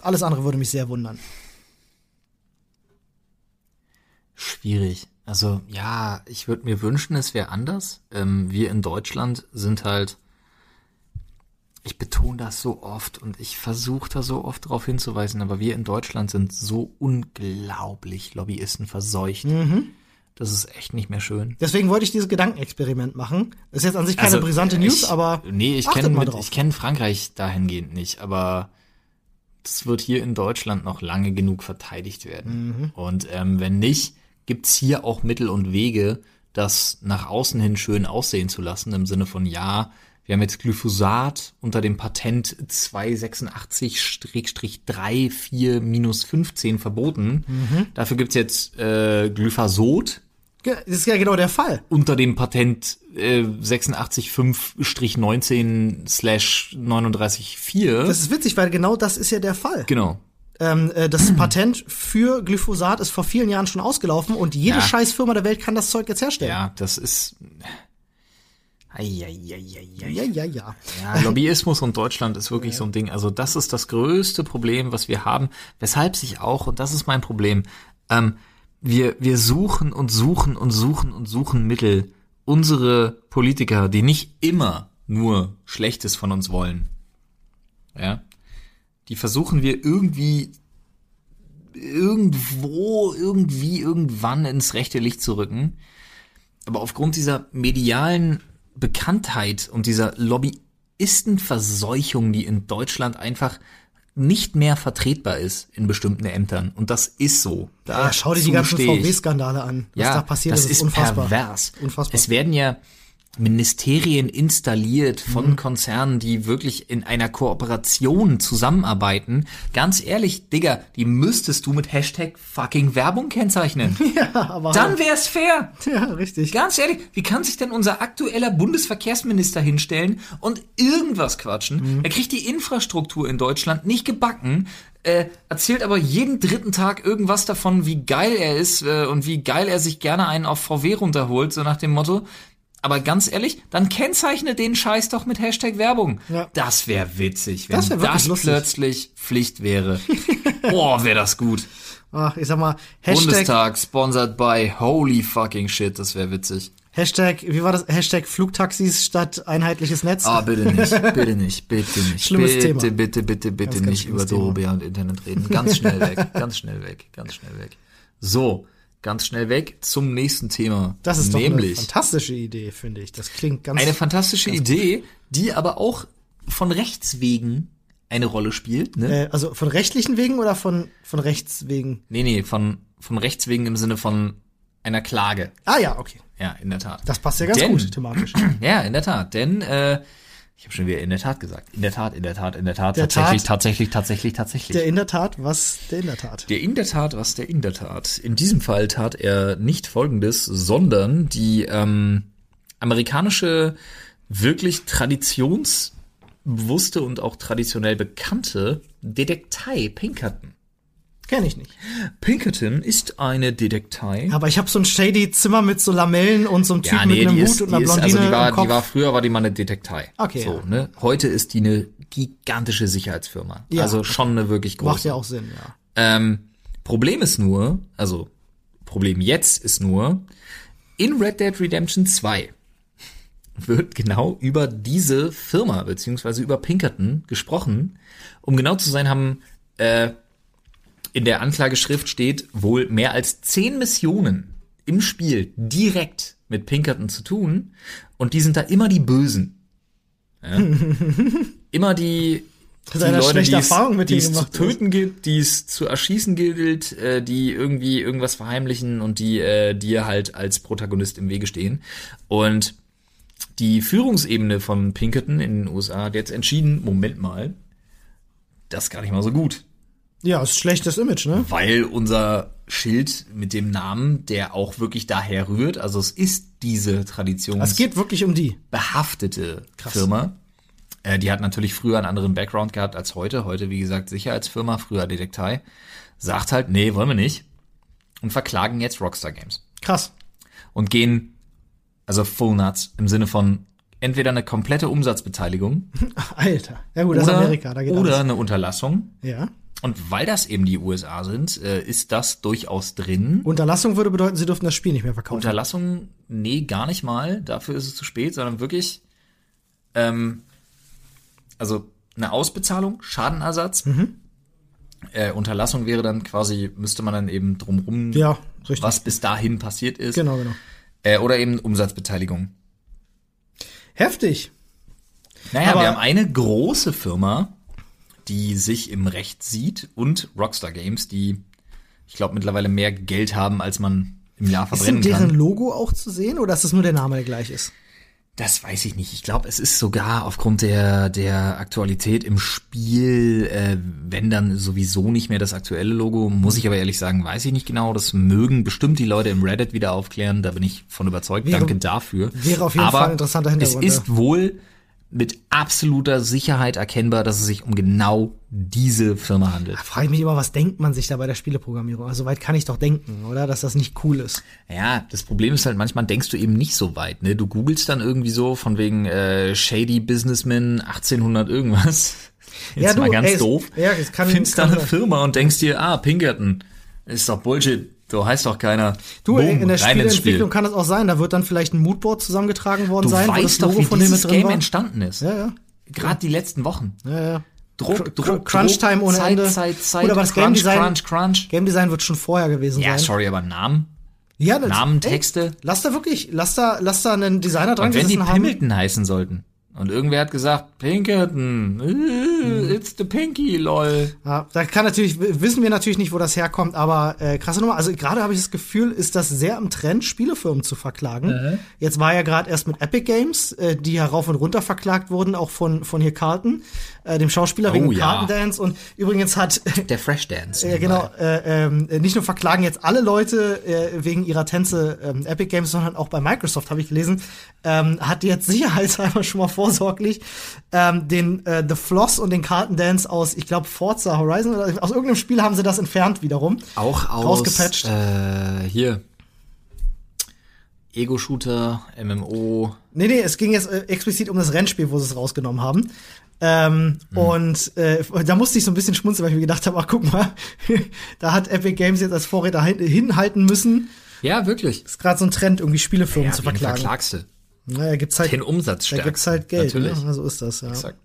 Alles andere würde mich sehr wundern. Schwierig. Also ja, ich würde mir wünschen, es wäre anders. Ähm, wir in Deutschland sind halt, ich betone das so oft und ich versuche da so oft darauf hinzuweisen, aber wir in Deutschland sind so unglaublich Lobbyisten verseucht. Das ist echt nicht mehr schön. Deswegen wollte ich dieses Gedankenexperiment machen. Ist jetzt an sich keine brisante News, Also, ich, aber nee, ich kenne kenne Frankreich dahingehend nicht, aber das wird hier in Deutschland noch lange genug verteidigt werden. Mhm. Und ähm, wenn nicht, gibt's hier auch Mittel und Wege, das nach außen hin schön aussehen zu lassen, im Sinne von ja, wir haben jetzt Glyphosat unter dem Patent 286-34-15 verboten. Mhm. Dafür gibt's jetzt äh, Glyphasot Ge- Das ist ja genau der Fall. unter dem Patent äh, 865-19-39-4. Das ist witzig, weil genau das ist ja der Fall. Genau. Ähm, äh, das Patent für Glyphosat ist vor vielen Jahren schon ausgelaufen und jede Ja. Scheißfirma der Welt kann das Zeug jetzt herstellen. Ja, das ist. Ja, ja. ja. Ja, Lobbyismus und Deutschland ist wirklich so ein Ding. Also das ist das größte Problem, was wir haben. Weshalb sich auch, und das ist mein Problem, ähm, wir, wir suchen und suchen und suchen und suchen Mittel, unsere Politiker, die nicht immer nur Schlechtes von uns wollen, ja, die versuchen wir irgendwie irgendwo, irgendwie, irgendwann ins rechte Licht zu rücken. Aber aufgrund dieser medialen Bekanntheit und dieser Lobbyistenverseuchung, die in Deutschland einfach nicht mehr vertretbar ist in bestimmten Ämtern. Und das ist so. Da Ja, schau dir die ganzen. VW-Skandale an. Was Ja, da passiert das ist, ist, ist unfassbar. pervers. Unfassbar. Es werden ja Ministerien installiert Mhm. von Konzernen, die wirklich in einer Kooperation zusammenarbeiten. Ganz ehrlich, Digga, die müsstest du mit Hashtag fucking Werbung kennzeichnen. ja, aber Dann wär's fair. ja, richtig. Ganz ehrlich, wie kann sich denn unser aktueller Bundesverkehrsminister hinstellen und irgendwas quatschen? Mhm. Er kriegt die Infrastruktur in Deutschland nicht gebacken, äh, erzählt aber jeden dritten Tag irgendwas davon, wie geil er ist äh, und wie geil er sich gerne einen auf VW runterholt, so nach dem Motto. Aber ganz ehrlich, dann kennzeichne den Scheiß doch mit Hashtag Werbung. Ja. Das wäre witzig, wenn Das das, wär lustig. plötzlich Pflicht wäre. Boah, wäre das gut. Ach, ich sag mal, Hashtag, Bundestag sponsored by Holy fucking shit, das wäre witzig. Hashtag, wie war das? Hashtag Flugtaxis statt einheitliches Netz. Ah, bitte nicht, bitte nicht, bitte nicht. Schlimmes bitte, Thema. bitte, bitte, bitte ganz nicht schlimmes über Dorobea und Internet reden. Ganz schnell weg, ganz schnell weg, ganz schnell weg. So, ganz schnell weg zum nächsten Thema. das ist doch eine nämlich fantastische Idee, finde ich. Das klingt ganz eine fantastische Idee, die aber auch von Rechts wegen eine Rolle spielt. Ne? äh, also von rechtlichen Wegen oder von von rechts wegen? Nee, nee, von, von Rechts wegen im Sinne von einer Klage. Ah ja, okay. Ja, in der Tat. Das passt ja ganz Denn- gut thematisch. Ja, in der Tat, denn äh, ich habe schon wieder in der Tat gesagt. In der Tat, in der Tat, in der Tat, Der tatsächlich, Tat. tatsächlich, tatsächlich, tatsächlich. Der in der Tat, was der in der Tat. Der in der Tat, was der in der Tat. In diesem Fall tat er nicht Folgendes, sondern die ähm, amerikanische, wirklich traditionsbewusste und auch traditionell bekannte Detektei Pinkerton. Kenne ich nicht. Pinkerton ist eine Detektei. Aber ich habe so ein shady Zimmer mit so Lamellen und so einem Typen mit einem Hut ist, und einer ist, Blondine also die war, im Kopf. die war früher war die mal eine Detektei. Okay, So, ja. ne? Heute ist die eine gigantische Sicherheitsfirma. Ja. Also schon eine wirklich große. Macht ja auch Sinn, ja. Ähm, Problem ist nur, also Problem jetzt ist nur, in Red Dead Redemption 2 wird genau über diese Firma beziehungsweise über Pinkerton gesprochen. Um genau zu sein, haben äh, in der Anklageschrift steht wohl mehr als zehn Missionen im Spiel direkt mit Pinkerton zu tun und die sind da immer die Bösen. Ja? immer die, Erfahrung mit die es zu töten gilt, die es zu erschießen gilt, äh, die irgendwie irgendwas verheimlichen und die äh, dir halt als Protagonist im Wege stehen. Und die Führungsebene von Pinkerton in den USA hat jetzt entschieden, Moment mal, das ist gar nicht mal so gut. Ja, ist schlechtes Image, ne? Weil unser Schild mit dem Namen, der auch wirklich daher rührt, also es ist diese Es traditionsbehaftete geht wirklich um die. Firma. Äh, die hat natürlich früher einen anderen Background gehabt als heute. Heute, wie gesagt, Sicherheitsfirma, früher Detektei. Sagt halt, nee, wollen wir nicht. Und verklagen jetzt Rockstar Games. Krass. Und gehen, also full nuts, im Sinne von entweder eine komplette Umsatzbeteiligung Alter. Ja gut, das oder, ist Amerika, da geht oder alles. eine Unterlassung. Ja. Und weil das eben die USA sind, äh, ist das durchaus drin. Unterlassung würde bedeuten, sie dürften das Spiel nicht mehr verkaufen. Unterlassung, nee, gar nicht mal. Dafür ist es zu spät, sondern wirklich, ähm, also eine Ausbezahlung, Schadenersatz. Mhm. Äh, Unterlassung wäre dann quasi, müsste man dann eben drumrum, ja, richtig. was bis dahin passiert ist. Genau, genau. Äh, oder eben Umsatzbeteiligung. Heftig. Naja, Aber- wir haben eine große Firma, die sich im Recht sieht und Rockstar Games, die, ich glaube, mittlerweile mehr Geld haben, als man im Jahr Ist denn verbrennen deren kann. Logo auch zu sehen oder ist es nur der Name, der gleich ist? Das weiß ich nicht. Ich glaube, es ist sogar aufgrund der, der Aktualität im Spiel, äh, wenn dann sowieso nicht mehr das aktuelle Logo, muss ich aber ehrlich sagen, weiß ich nicht genau. Das mögen bestimmt die Leute im Reddit wieder aufklären, da bin ich von überzeugt. Wäre- Danke dafür. wäre auf jeden aber Fall ein interessanter Hintergrund, Es ist wohl mit absoluter Sicherheit erkennbar, dass es sich um genau diese Firma handelt. Da frage ich mich immer, was denkt man sich da bei der Spieleprogrammierung? Also weit kann ich doch denken, oder? Dass das nicht cool ist. Ja, das Problem ist halt, manchmal denkst du eben nicht so weit, ne? Du googelst dann irgendwie so von wegen äh, Shady Businessman 1800 irgendwas. Jetzt Ja, du, mal ganz ey, es- doof. ja, es kann- Findest kann dann eine sein. Firma und denkst dir, ah, Pinkerton. Ist doch Bullshit. So heißt doch keiner. Du, Boom, in der Spieleentwicklung Spiel. kann das auch sein. Da wird dann vielleicht ein Moodboard zusammengetragen worden Du sein, wo das weißt doch, wie von dem dieses Game war. entstanden ist. Ja, ja. Gerade die letzten Wochen. Ja, ja. Druck, Druck, Crunch Druck, Time ohne Zeit, Ende. Zeit, Zeit, Gut, aber das Game Crunch, Design- Crunch, Crunch. Game Design wird schon vorher gewesen Ja, sein. sorry, aber Namen? Ja, das, Namen, ey, Texte? Lass da wirklich, lass da, lass da einen Designer dran Und wenn die haben. Pimmilton heißen sollten. Und irgendwer hat gesagt, Pinkerton, äh, it's the Pinky, lol. Ja, da kann natürlich, wissen wir natürlich nicht, wo das herkommt, aber äh, krasse Nummer. Also gerade habe ich das Gefühl, ist das sehr am Trend, Spielefirmen zu verklagen. Jetzt war ja gerade erst mit Epic Games, äh, die herauf und runter verklagt wurden, auch von von hier Carlton, äh, dem Schauspieler wegen Oh, ja. Carlton Dance. Und übrigens hat Der Fresh Dance. Ja, genau. Äh, ähm, nicht nur verklagen jetzt alle Leute äh, wegen ihrer Tänze ähm, Epic Games, sondern auch bei Microsoft, habe ich gelesen, ähm, hat jetzt sicherheitshalber schon mal vorsorglich ähm, den äh, The Floss und den Carlton Dance aus, ich glaube, Forza Horizon oder aus irgendeinem Spiel haben sie das entfernt wiederum. Auch aus, Rausgepatcht. äh, hier. Ego-Shooter, MMO. Nee, nee, es ging jetzt äh, explizit um das Rennspiel, wo sie es rausgenommen haben. Ähm, Und äh, da musste ich so ein bisschen schmunzeln, weil ich mir gedacht habe, ach guck mal, da hat Epic Games jetzt als Vorräter hin, hinhalten müssen. Ja, wirklich. Ist gerade so ein Trend, irgendwie Spielefirmen Ja, zu wen verklagen. verklagst du? Naja, gibt's halt, Den Umsatz da stärkst. gibt's halt Geld. Natürlich. Ne? So ist das, ja. Exakt.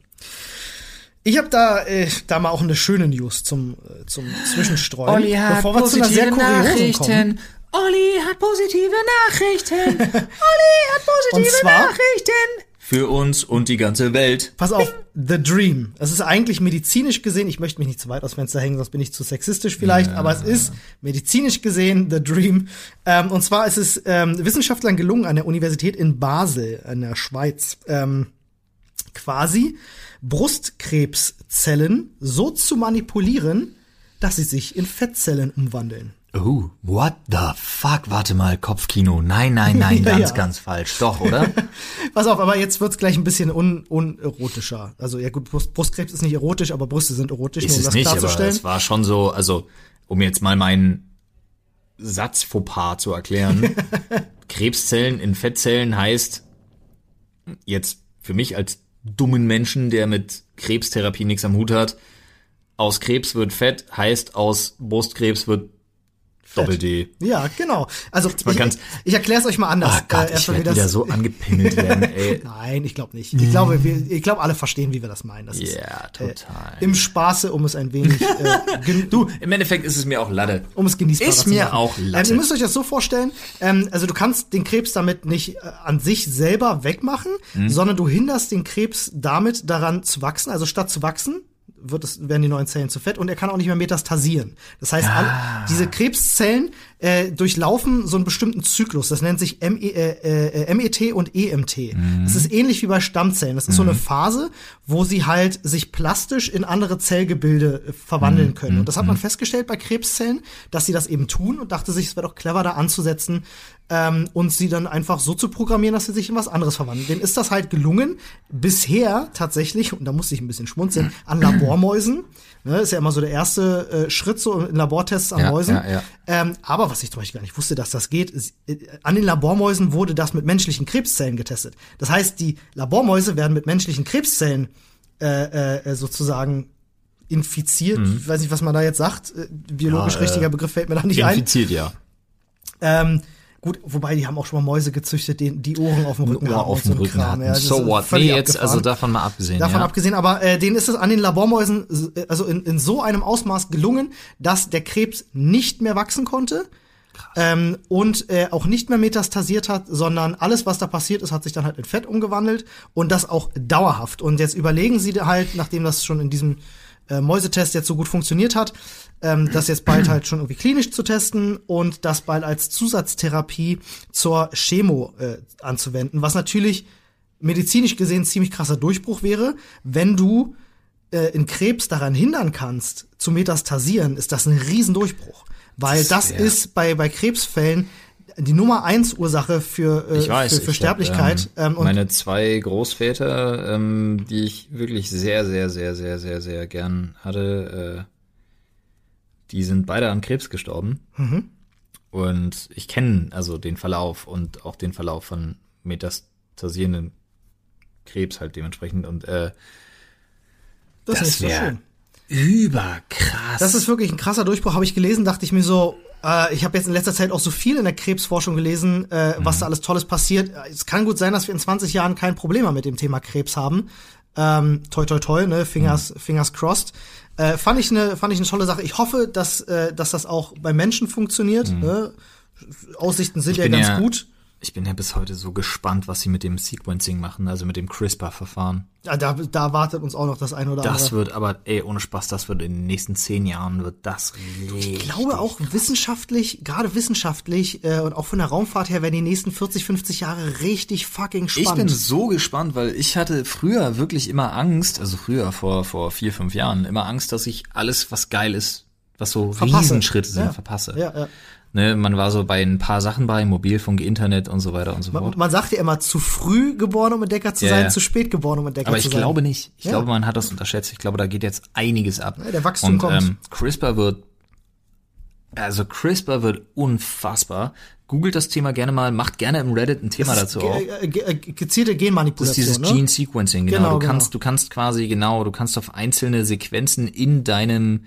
Ich habe da, äh, da mal auch eine schöne News zum, äh, zum Zwischenstreuen. Bevor wir zu einer sehr kuriosen kommen. Olli hat positive Nachrichten. Olli hat positive Und zwar- Nachrichten. Für uns und die ganze Welt. Pass auf, The Dream. Es ist eigentlich medizinisch gesehen, ich möchte mich nicht zu weit aus dem Fenster hängen, sonst bin ich zu sexistisch vielleicht, aber es ist medizinisch gesehen The Dream. Ähm, und zwar ist es ähm, Wissenschaftlern gelungen an der Universität in Basel, in der Schweiz, ähm, quasi Brustkrebszellen so zu manipulieren, dass sie sich in Fettzellen umwandeln. Oh, what the fuck? Warte mal, Kopfkino. Nein, nein, nein, Ja, ganz, ja. ganz falsch. Doch, oder? Pass auf, aber jetzt wird's gleich ein bisschen un unerotischer. Also ja gut, Brust Brustkrebs ist nicht erotisch, aber Brüste sind erotisch, ist nur um es das nicht, aber klarzustellen. es war schon so, also, um jetzt mal meinen Satz Fauxpas zu erklären. Krebszellen in Fettzellen heißt, jetzt für mich als dummen Menschen, der mit Krebstherapie nichts am Hut hat, aus Krebs wird Fett, heißt aus Brustkrebs wird Doppel-D. Ja, genau. Also mal ich, ganz- ich erkläre es euch mal anders. Ah Gott, Äh, ich werde wieder so angepimmelt werden, ey. Nein, ich glaube nicht. Ich glaube, wir, ich glaube, alle verstehen, wie wir das meinen. Das ist Ja, total. im Spaße, um es ein wenig äh, Du, im Endeffekt ist es mir auch Latte. um es genießbarer Ist zu mir machen. auch Ähm, Latte. ihr müsst euch das so vorstellen, ähm, also du kannst den Krebs damit nicht äh, an sich selber wegmachen, Mhm. sondern du hinderst den Krebs damit daran zu wachsen. Also statt zu wachsen, wird es, werden die neuen Zellen zu fett und er kann auch nicht mehr metastasieren. Das heißt, Ah. alle, diese Krebszellen äh, durchlaufen so einen bestimmten Zyklus. Das nennt sich ME, äh, äh, MET und EMT. Mhm. Das ist ähnlich wie bei Stammzellen. Das ist so eine Phase, wo sie halt sich plastisch in andere Zellgebilde äh, Mhm. verwandeln können. Und das hat man festgestellt bei Krebszellen, dass sie das eben tun und dachte sich, es wäre doch clever, da anzusetzen ähm, und sie dann einfach so zu programmieren, dass sie sich in was anderes verwandeln. Denen ist das halt gelungen, bisher tatsächlich, und da musste ich ein bisschen schmunzeln, an Labormäusen. Ne, ist ja immer so der erste äh, Schritt so in Labortests an Ja, Mäusen. ja, ja. Ähm, aber was ich zum Beispiel gar nicht wusste, dass das geht, ist, äh, an den Labormäusen wurde das mit menschlichen Krebszellen getestet. Das heißt, die Labormäuse werden mit menschlichen Krebszellen äh, äh, sozusagen infiziert. Mhm. Ich weiß nicht, was man da jetzt sagt. Äh, Biologisch Ja, äh, richtiger Begriff fällt mir da nicht ein. Infiziert, ja. Ähm, gut, wobei die haben auch schon mal Mäuse gezüchtet, die, die Ohren auf dem Rücken Ohr haben auf so dem ein Rücken Kram. Ja, so what? Nee, jetzt, abgefahren. also davon mal abgesehen. Davon ja. abgesehen, aber äh, denen ist es an den Labormäusen äh, also in, in so einem Ausmaß gelungen, dass der Krebs nicht mehr wachsen konnte ähm, und äh, auch nicht mehr metastasiert hat, sondern alles, was da passiert ist, hat sich dann halt in Fett umgewandelt und das auch dauerhaft. Und jetzt überlegen sie halt, nachdem das schon in diesem äh, Mäusetest jetzt so gut funktioniert hat, ähm, das jetzt bald halt schon irgendwie klinisch zu testen und das bald als Zusatztherapie zur Chemo äh, anzuwenden, was natürlich medizinisch gesehen ziemlich krasser Durchbruch wäre, wenn du äh, in Krebs daran hindern kannst, zu metastasieren, ist das ein Riesendurchbruch. Weil Das das, ist bei, bei Krebsfällen die Nummer eins Ursache für, äh, weiß, für, für ich Sterblichkeit. Hab, ähm, ähm, meine zwei Großväter, ähm, die ich wirklich sehr, sehr, sehr, sehr, sehr, sehr gern hatte, äh, die sind beide an Krebs gestorben. Mhm. Und ich kenne also den Verlauf und auch den Verlauf von metastasierenden Krebs halt dementsprechend. Und äh, das, das ist nicht so wär- schön. überkrass. Das ist wirklich ein krasser Durchbruch, habe ich gelesen, dachte ich mir so, äh, ich habe jetzt in letzter Zeit auch so viel in der Krebsforschung gelesen, äh, was da alles Tolles passiert. Es kann gut sein, dass wir in 20 Jahren kein Problem mehr mit dem Thema Krebs haben. Ähm, toi toi toi, ne, fingers, fingers crossed. Äh, fand ich eine fand ich eine tolle Sache. Ich hoffe, dass äh, dass das auch bei Menschen funktioniert. Ne? Aussichten sind ja ganz ja- gut. Ich bin ja bis heute so gespannt, was sie mit dem Sequencing machen, also mit dem CRISPR-Verfahren. Ja, da, da wartet uns auch noch das ein oder Das andere. wird aber, ey, ohne Spaß, das wird in den nächsten zehn Jahren, wird das Ich glaube auch wissenschaftlich, gerade wissenschaftlich äh, und auch von der Raumfahrt her werden die nächsten 40, 50 Jahre richtig fucking Ich spannend. bin so gespannt, weil ich hatte früher wirklich immer Angst, also früher vor, vor vier, fünf Jahren, immer Angst, dass ich alles, was geil ist, was so Verpasse. Riesenschritte sind, Ja. verpasse. ja, ja. Ne, man war so bei ein paar Sachen bei, Mobilfunk, Internet und so weiter und so fort. man sagt ja immer, zu früh geboren, um Entdecker zu Ja, sein, ja. zu spät geboren, um Entdecker Aber zu ich sein. glaube nicht. Ich Ja. glaube, man hat das unterschätzt. Ich glaube, da geht jetzt einiges ab. Der Wachstum und, kommt. Ähm, CRISPR wird, also CRISPR wird unfassbar. Googelt das Thema gerne mal, macht gerne im Reddit ein Thema dazu ge- äh, äh, gezielte Das ist Genmanipulation. dieses ne? Gene Sequencing, genau. Genau, du genau. kannst, du kannst quasi genau, du kannst auf einzelne Sequenzen in deinem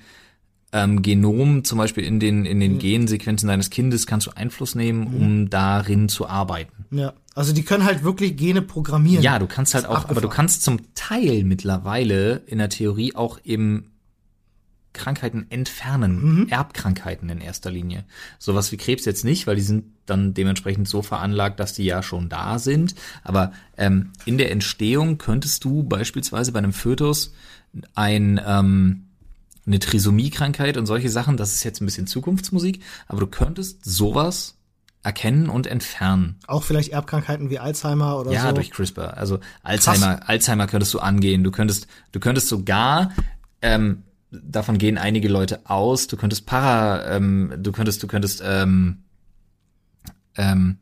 ähm, Genom, zum Beispiel in den in Mhm. den Gensequenzen deines Kindes, kannst du Einfluss nehmen, um darin zu arbeiten. Ja, also die können halt wirklich Gene programmieren. Ja, du kannst halt auch, aber du abgefahren. kannst zum Teil mittlerweile in der Theorie auch eben Krankheiten entfernen, Erbkrankheiten in erster Linie. Sowas wie Krebs jetzt nicht, weil die sind dann dementsprechend so veranlagt, dass die ja schon da sind. Aber ähm, in der Entstehung könntest du beispielsweise bei einem Fötus ein ähm, eine Trisomie-Krankheit und solche Sachen, das ist jetzt ein bisschen Zukunftsmusik, aber du könntest sowas erkennen und entfernen. Auch vielleicht Erbkrankheiten wie Alzheimer oder Ja, so. durch CRISPR. Also Alzheimer, Alzheimer könntest du angehen. Du könntest, du könntest sogar, ähm, davon gehen einige Leute aus. Du könntest para, ähm, du könntest, du könntest ähm, ähm,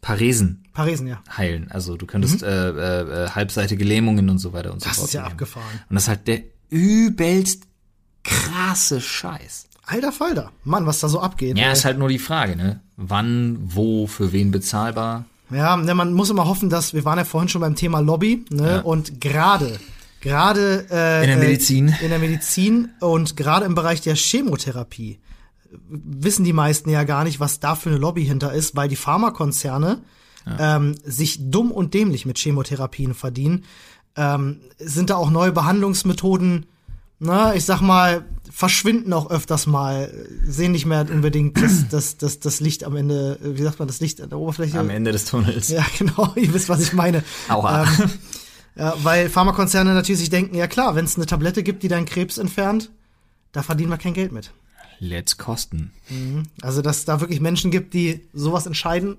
Paresen Paresen, ja. heilen. Also du könntest äh, äh, äh, halbseitige Lähmungen und so weiter und so Mhm. Das fort. ist ja nehmen. abgefahren. Und das ist halt der übelst krasse Scheiß. Alter Falter. Mann, was da so abgeht. Ja, ey. ist halt nur die Frage, ne? Wann, wo, für wen bezahlbar? Ja, ne, man muss immer hoffen, dass wir waren ja vorhin schon beim Thema Lobby, ne? Ja. Und gerade, gerade äh, In der äh, Medizin. in der Medizin und gerade im Bereich der Chemotherapie wissen die meisten ja gar nicht, was da für eine Lobby hinter ist, weil die Pharmakonzerne ähm, sich dumm und dämlich mit Chemotherapien verdienen. Ähm, sind da auch neue Behandlungsmethoden, na, ich sag mal, verschwinden auch öfters mal, sehen nicht mehr unbedingt das, das, das, das Licht am Ende, wie sagt man, das Licht an der Oberfläche. Am Ende des Tunnels. Ja, genau, ihr wisst, was ich meine. Aua. Ähm, ja, weil Pharmakonzerne natürlich sich denken, ja klar, wenn es eine Tablette gibt, die deinen Krebs entfernt, da verdienen wir kein Geld mit. Let's kosten. Also, dass da wirklich Menschen gibt, die sowas entscheiden.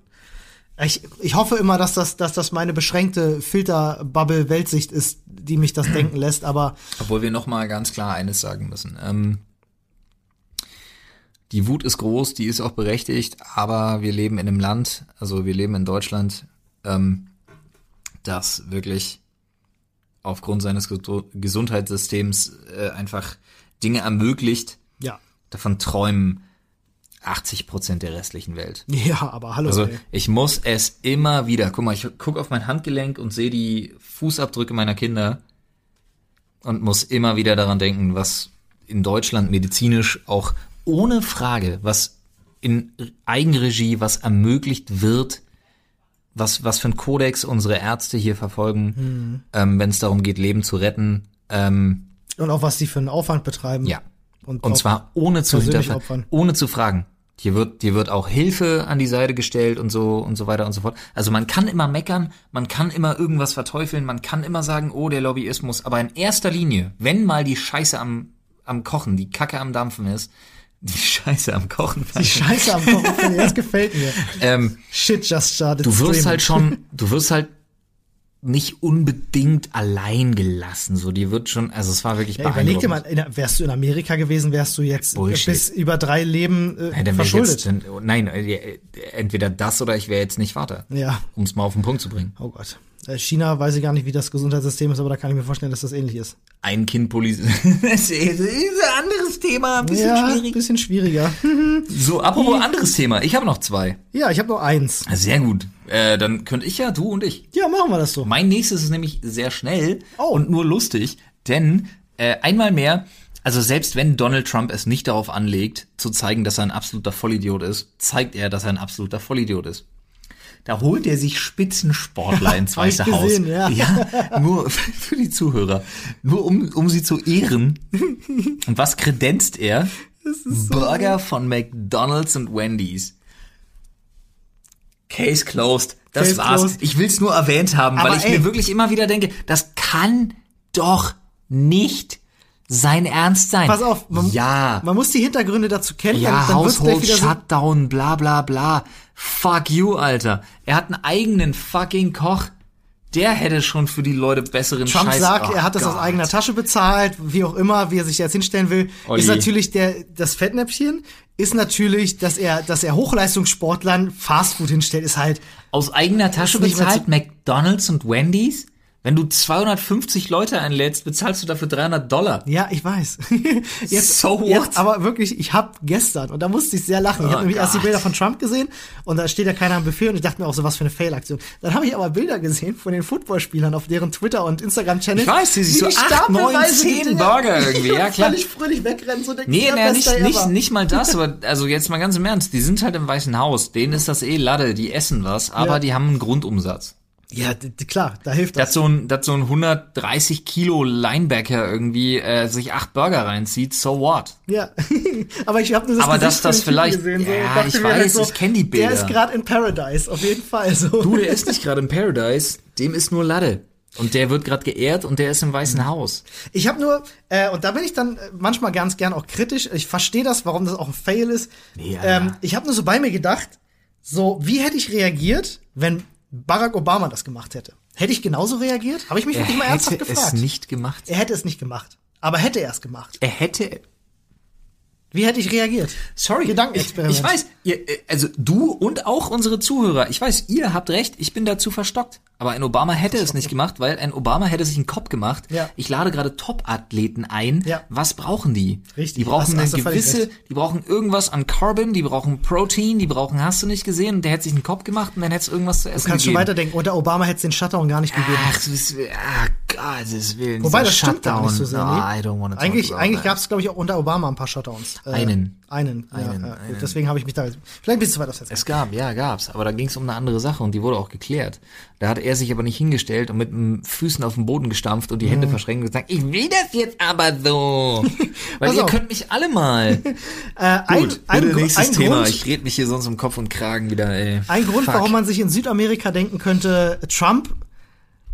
Ich, ich hoffe immer, dass das, dass das meine beschränkte Filterbubble-Weltsicht ist, die mich das denken lässt, aber Obwohl wir noch mal ganz klar eines sagen müssen. Ähm, die Wut ist groß, die ist auch berechtigt, aber wir leben in einem Land, also wir leben in Deutschland, ähm, das wirklich aufgrund seines Gesu- Gesundheitssystems äh, einfach Dinge ermöglicht, ja. davon träumen 80 Prozent der restlichen Welt. Ja, aber hallo. Also ey. ich muss es immer wieder. Guck mal, ich guck auf mein Handgelenk und sehe die Fußabdrücke meiner Kinder und muss immer wieder daran denken, was in Deutschland medizinisch auch ohne Frage, was in Eigenregie, was ermöglicht wird, was, was für ein Kodex unsere Ärzte hier verfolgen, ähm, wenn es darum geht, Leben zu retten. Ähm, Und auch was die für einen Aufwand betreiben. ja. Und, Und zwar ohne zu hinterfragen, ohne zu fragen. Hier wird, hier wird auch Hilfe an die Seite gestellt und so und so weiter und so fort. Also man kann immer meckern, man kann immer irgendwas verteufeln, man kann immer sagen, oh, der Lobbyismus. Aber in erster Linie, wenn mal die Scheiße am, am Kochen, die Kacke am Dampfen ist, die Scheiße am Kochen, Die Scheiße am Kochen, das gefällt mir. ähm, Shit just started du wirst streaming. halt schon, du wirst halt nicht unbedingt allein gelassen. So, die wird schon, also es war wirklich Ja, überleg dir beeindruckend. mal, wärst du in Amerika gewesen, wärst du jetzt Bullshit. bis über drei Leben äh, wär ich verschuldet. jetzt, dann, nein, entweder das oder ich wäre jetzt nicht Vater. ja, Um es mal auf den Punkt zu bringen. oh Gott. Äh, China weiß ich gar nicht, wie das Gesundheitssystem ist, aber da kann ich mir vorstellen, dass das ähnlich ist. Ein Kind Police. das ist ein anderes Thema, ein bisschen ja, schwierig. bisschen schwieriger. So, apropos anderes Thema. Ich habe noch zwei. ja, ich habe nur eins. Sehr gut. Äh, dann könnte ich ja, du und ich. Ja, machen wir das so. Mein nächstes ist nämlich sehr schnell Oh. und nur lustig, denn äh, einmal mehr, also selbst wenn Donald Trump es nicht darauf anlegt, zu zeigen, dass er ein absoluter Vollidiot ist, zeigt er, dass er ein absoluter Vollidiot ist. Da holt er sich Spitzensportler ins Weiße Haus. gesehen, ja. nur für die Zuhörer. Nur um, um sie zu ehren. Und was kredenzt er? Burger von McDonald's und Wendy's. Case closed. Das Case war's. closed. Ich will's nur erwähnt haben, Aber weil ich ey. mir wirklich immer wieder denke, das kann doch nicht sein Ernst sein. Pass auf, man, ja. man muss die Hintergründe dazu kennen, Ja, dann, dann Household wieder so, Shutdown, bla bla bla. Fuck you, Alter. Er hat einen eigenen fucking Koch. Der hätte schon für die Leute besseren Trump Scheiß. sagt, Oh er hat das aus Gott. eigener Tasche bezahlt, wie auch immer, wie er sich jetzt hinstellen will, Olli. ist natürlich der das Fettnäpfchen ist natürlich, dass er dass er Hochleistungssportlern Fastfood hinstellt, ist halt Aus eigener Tasche bezahlt McDonald's und Wendy's? Wenn du 250 Leute einlädst, bezahlst du dafür 300 Dollar. ja, ich weiß. jetzt, So what? jetzt aber wirklich, ich habe gestern und da musste ich sehr lachen. Ich Oh habe nämlich erst die Gott. Bilder von Trump gesehen und da steht ja keiner am Buffet und ich dachte mir auch so was für eine Fail-Aktion. Dann habe ich aber Bilder gesehen von den Footballspielern auf deren Twitter und Instagram Channel. Ich weiß, die sich so acht, neun, zehn Burger irgendwie, ja, klar. Völlig fröhlich wegrennen so Nee, naja, nicht, nicht, nicht mal das, aber also jetzt mal ganz im Ernst, die sind halt im Weißen Haus, denen ist das eh Lade, die essen was, aber Ja. die haben einen Grundumsatz. Ja, klar, da hilft Dass das. so ein, dass so ein 130 Kilo Linebacker irgendwie äh, sich acht Burger reinzieht, so what? Ja, aber ich habe nur das Aber Gesicht dass das vielleicht- gesehen, so, ja, ich halt weiß, ich kenn die Der Bilder. ist gerade in Paradise, auf jeden Fall so. Du, der ist nicht gerade im Paradise, dem ist nur Lade. Und der wird gerade geehrt und der ist im Weißen Haus. Ich habe nur, äh, und da bin ich dann äh, manchmal ganz gern auch kritisch. Ich verstehe das, warum das auch ein Fail ist. Alter. ähm, ich habe nur so bei mir gedacht, so wie hätte ich reagiert, wenn Barack Obama das gemacht hätte? Hätte ich genauso reagiert? Habe ich mich wirklich mal ernsthaft hätte gefragt. es nicht gemacht. Er hätte es nicht gemacht. Aber hätte er es gemacht? Er hätte Wie hätte ich reagiert? Sorry, ich, Gedankenexperiment. ich weiß, ihr, äh, also du und auch unsere Zuhörer, ich weiß, ihr habt recht, ich bin dazu verstockt. Aber ein Obama hätte es nicht gemacht, weil ein Obama hätte sich einen Kopf gemacht. Ja. Ich lade gerade Top-Athleten ein. Ja. Was brauchen die? Richtig, Die brauchen hast- eine hast gewisse, die brauchen irgendwas an Carbon, die brauchen Protein, die brauchen, hast du nicht gesehen, und der hätte sich einen Kopf gemacht und dann hätte es irgendwas zu essen Du kannst schon gegeben. weiterdenken. Unter Obama hätte es den Shutdown gar nicht gegeben. Ach, das ah, Gottes Willen. Wobei, das stimmt gar nicht so Shutdown. sehr. Ah, nee. I don't wanna talk eigentlich eigentlich gab es, glaube ich, auch unter Obama ein paar Shutdowns. Äh, Einen. Einen, Einen, ja, einen. Deswegen habe ich mich da. Vielleicht bist du weit aus jetzt. Es gab, ja, gab's. Aber da ging es um eine andere Sache und die wurde auch geklärt. Da hat er sich aber nicht hingestellt und mit den Füßen auf den Boden gestampft und die Mhm. Hände verschränkt und gesagt, ich will das jetzt aber so. Weil ihr auf. könnt mich alle mal. Äh, ein, Gut, ein, Gru- nächstes ein Thema. Grund, Ich red mich hier sonst um Kopf und Kragen wieder, ey. ein Grund, Fuck. warum man sich in Südamerika denken könnte, Trump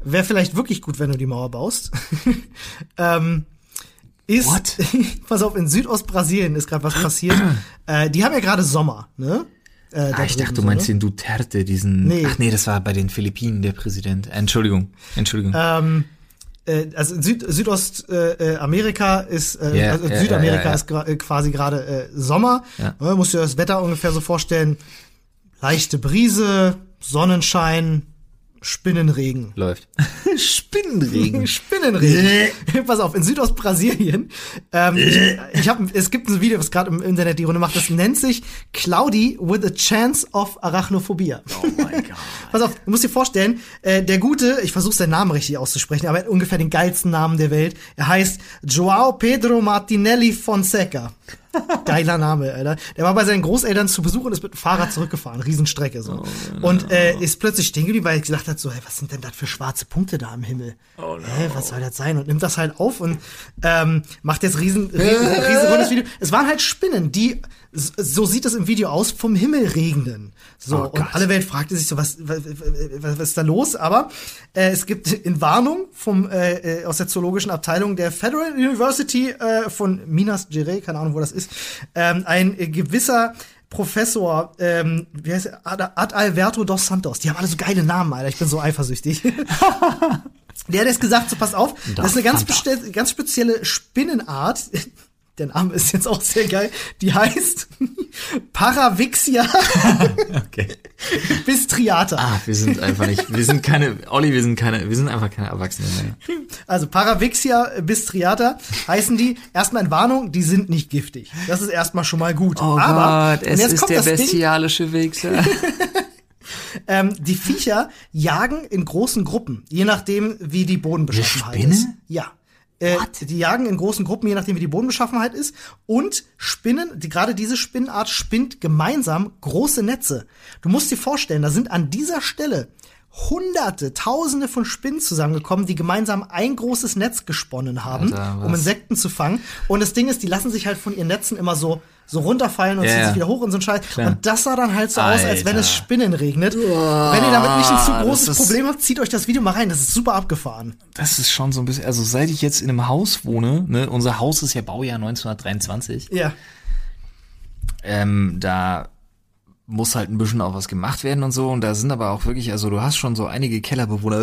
wäre vielleicht wirklich gut, wenn du die Mauer baust. ähm, ist, What? pass auf, in Südostbrasilien ist gerade was passiert. äh, die haben ja gerade Sommer, ne? Äh, da Ah, ich dachte, du so, meinst ne? den Duterte, diesen. Nee. Ach nee, das war bei den Philippinen der Präsident. Entschuldigung, Entschuldigung. Ähm, äh, also Süd Südostamerika äh, Amerika ist, äh, Ja, also ja, Südamerika ja. ist äh, quasi gerade äh, Sommer. Ja. Ne, musst du dir das Wetter ungefähr so vorstellen. Leichte Brise, Sonnenschein, Spinnenregen. Läuft. Spinnenregen. Spinnenregen. Pass auf, in Südostbrasilien. Ähm, ich, ich hab, es gibt ein Video, was gerade im Internet die Runde macht. Das nennt sich Cloudy with a Chance of Arachnophobia. Oh mein Gott. Pass auf, du musst dir vorstellen, äh, der Gute, ich versuche seinen Namen richtig auszusprechen, aber er hat ungefähr den geilsten Namen der Welt. Er heißt Joao Pedro Martinelli Fonseca. Geiler Name, Alter. Der war bei seinen Großeltern zu Besuch und ist mit dem Fahrrad zurückgefahren, Riesenstrecke so. und äh, ist plötzlich stehen geblieben, weil er gesagt hat, so, hey, was sind denn das für schwarze Punkte da am Himmel? Oh no. Hä, was soll das sein? Und nimmt das halt auf und ähm, macht jetzt riesen, riesen, riesen rundes Video. Es waren halt Spinnen, die, so sieht es im Video aus, vom Himmel regnen. So, Oh und alle Welt fragte sich so, was, was, was, was ist da los? Aber äh, es gibt in Warnung vom, äh, äh, aus der zoologischen Abteilung der Federal University äh, von Minas Gerais, keine Ahnung, wo das ist, ähm, ein gewisser Professor, ähm, wie heißt er? Ad, Ad Alberto dos Santos. Die haben alle so geile Namen, Alter. Ich bin so eifersüchtig. Der hat jetzt gesagt, so pass auf, das ist eine ganz, ganz spezielle Spinnenart. Der Name ist jetzt auch sehr geil. Die heißt Paravixia Okay. bistriata. Ah, wir sind einfach nicht, wir sind keine, Olli, wir sind keine, wir sind einfach keine Erwachsenen mehr. Also Paravixia bistriata heißen die. Erstmal in Warnung, die sind nicht giftig. Das ist erstmal schon mal gut. Oh Aber Gott, es ist der Ding, bestialische Wichser. ähm, die Viecher jagen in großen Gruppen, je nachdem, wie die Bodenbeschaffenheit Eine Spinne? ist. Ja. Äh, die jagen in großen Gruppen, je nachdem, wie die Bodenbeschaffenheit ist. Und Spinnen, die, gerade diese Spinnenart spinnt gemeinsam große Netze. Du musst dir vorstellen, da sind an dieser Stelle Hunderte, Tausende von Spinnen zusammengekommen, die gemeinsam ein großes Netz gesponnen haben, Alter, um Insekten zu fangen. Und das Ding ist, die lassen sich halt von ihren Netzen immer so so runterfallen und Ja, ziehen sich wieder hoch und so ein Scheiß. Klar. Und das sah dann halt so aus, als wenn es Alter. Spinnen regnet. Wenn ihr damit nicht ein zu großes ist- Problem habt, zieht euch das Video mal rein. Das ist super abgefahren. Das ist schon so ein bisschen, also seit ich jetzt in einem Haus wohne, ne, unser Haus ist ja Baujahr 1923, Ja. ähm, da muss halt ein bisschen auch was gemacht werden und so. Und da sind aber auch wirklich, also du hast schon so einige Kellerbewohner.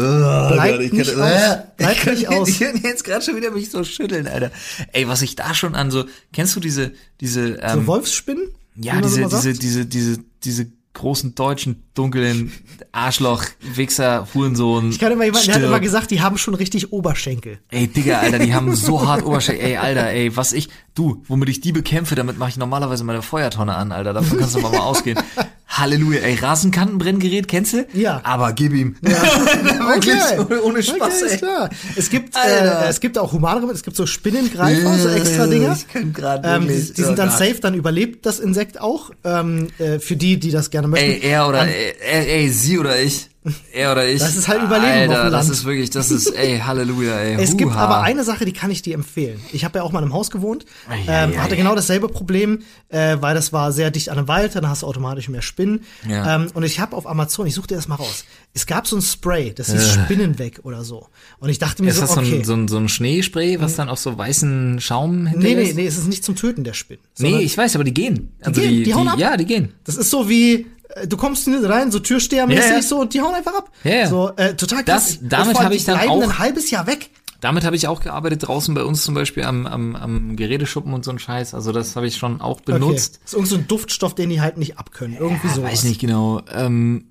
Oh, Bleibt Gott, ich nicht kann- aus. Äh, Bleibt ich kann- nicht aus. Ich kann jetzt gerade schon wieder mich so schütteln, Alter. Ey, was ich da schon an so, kennst du diese, diese, So ähm, Wolfsspinnen? wie ja, so diese, diese, diese, diese, diese großen deutschen, dunklen Arschloch, Wichser, Hurensohn. Ich kann immer jemanden, der hat immer gesagt, die haben schon richtig Oberschenkel. Ey, Digga, Alter, die haben so hart Oberschenkel. Ey, Alter, ey, was ich, du, womit ich die bekämpfe, damit mache ich normalerweise meine Feuertonne an, Alter. Davon kannst du mal, mal ausgehen. Halleluja, ey, Rasenkantenbrenngerät, kennst du? Ja. Aber gib ihm. Wirklich, ohne, ohne Spaß, okay, ist ey. klar. Es gibt, äh, es gibt auch humanere, es gibt so Spinnengreifer, so extra Dinger. Ich kann grad Ähm, die, die sind oh dann safe, dann überlebt das Insekt auch. Ähm, äh, für die, die das gerne möchten. Ey, er oder, ey, ey, ey, sie oder ich. Er oder ich. Das ist halt Überleben auf Alter, das ist wirklich, das ist, ey, Halleluja, ey. Es gibt aber eine Sache, die kann ich dir empfehlen. Ich habe ja auch mal einem Haus gewohnt, ähm, ei, hatte ei. genau dasselbe Problem, äh, weil das war sehr dicht an einem Wald, dann hast du automatisch mehr Spinnen. Ja. Ähm, und ich habe auf Amazon, ich such dir das mal raus, es gab so ein Spray, das hieß Spinnen weg oder so. Und ich dachte mir Ist so, das so okay. ein, so ein, so ein Schneespray, was dann auf so weißen Schaum nee, hinterlässt? nee, nee, es ist nicht zum Töten der Spinnen. Nee, ich weiß, aber die gehen. Also gehen, die hauen ab. Ja, die gehen. Das ist so wie, äh, du kommst nicht rein, so Türstehermäßig ja. so und die hauen einfach ab. Ja. So, äh, total krass. Das- damit vor allem, hab ich dann auch- ein halbes Jahr weg. Damit habe ich auch gearbeitet, draußen bei uns zum Beispiel am, am, am Geräteschuppen und so ein Scheiß. Also das habe ich schon auch benutzt. Okay. Das ist irgend so ein Duftstoff, den die halt nicht abkönnen. Irgendwie Ja, so. weiß nicht genau. Ähm,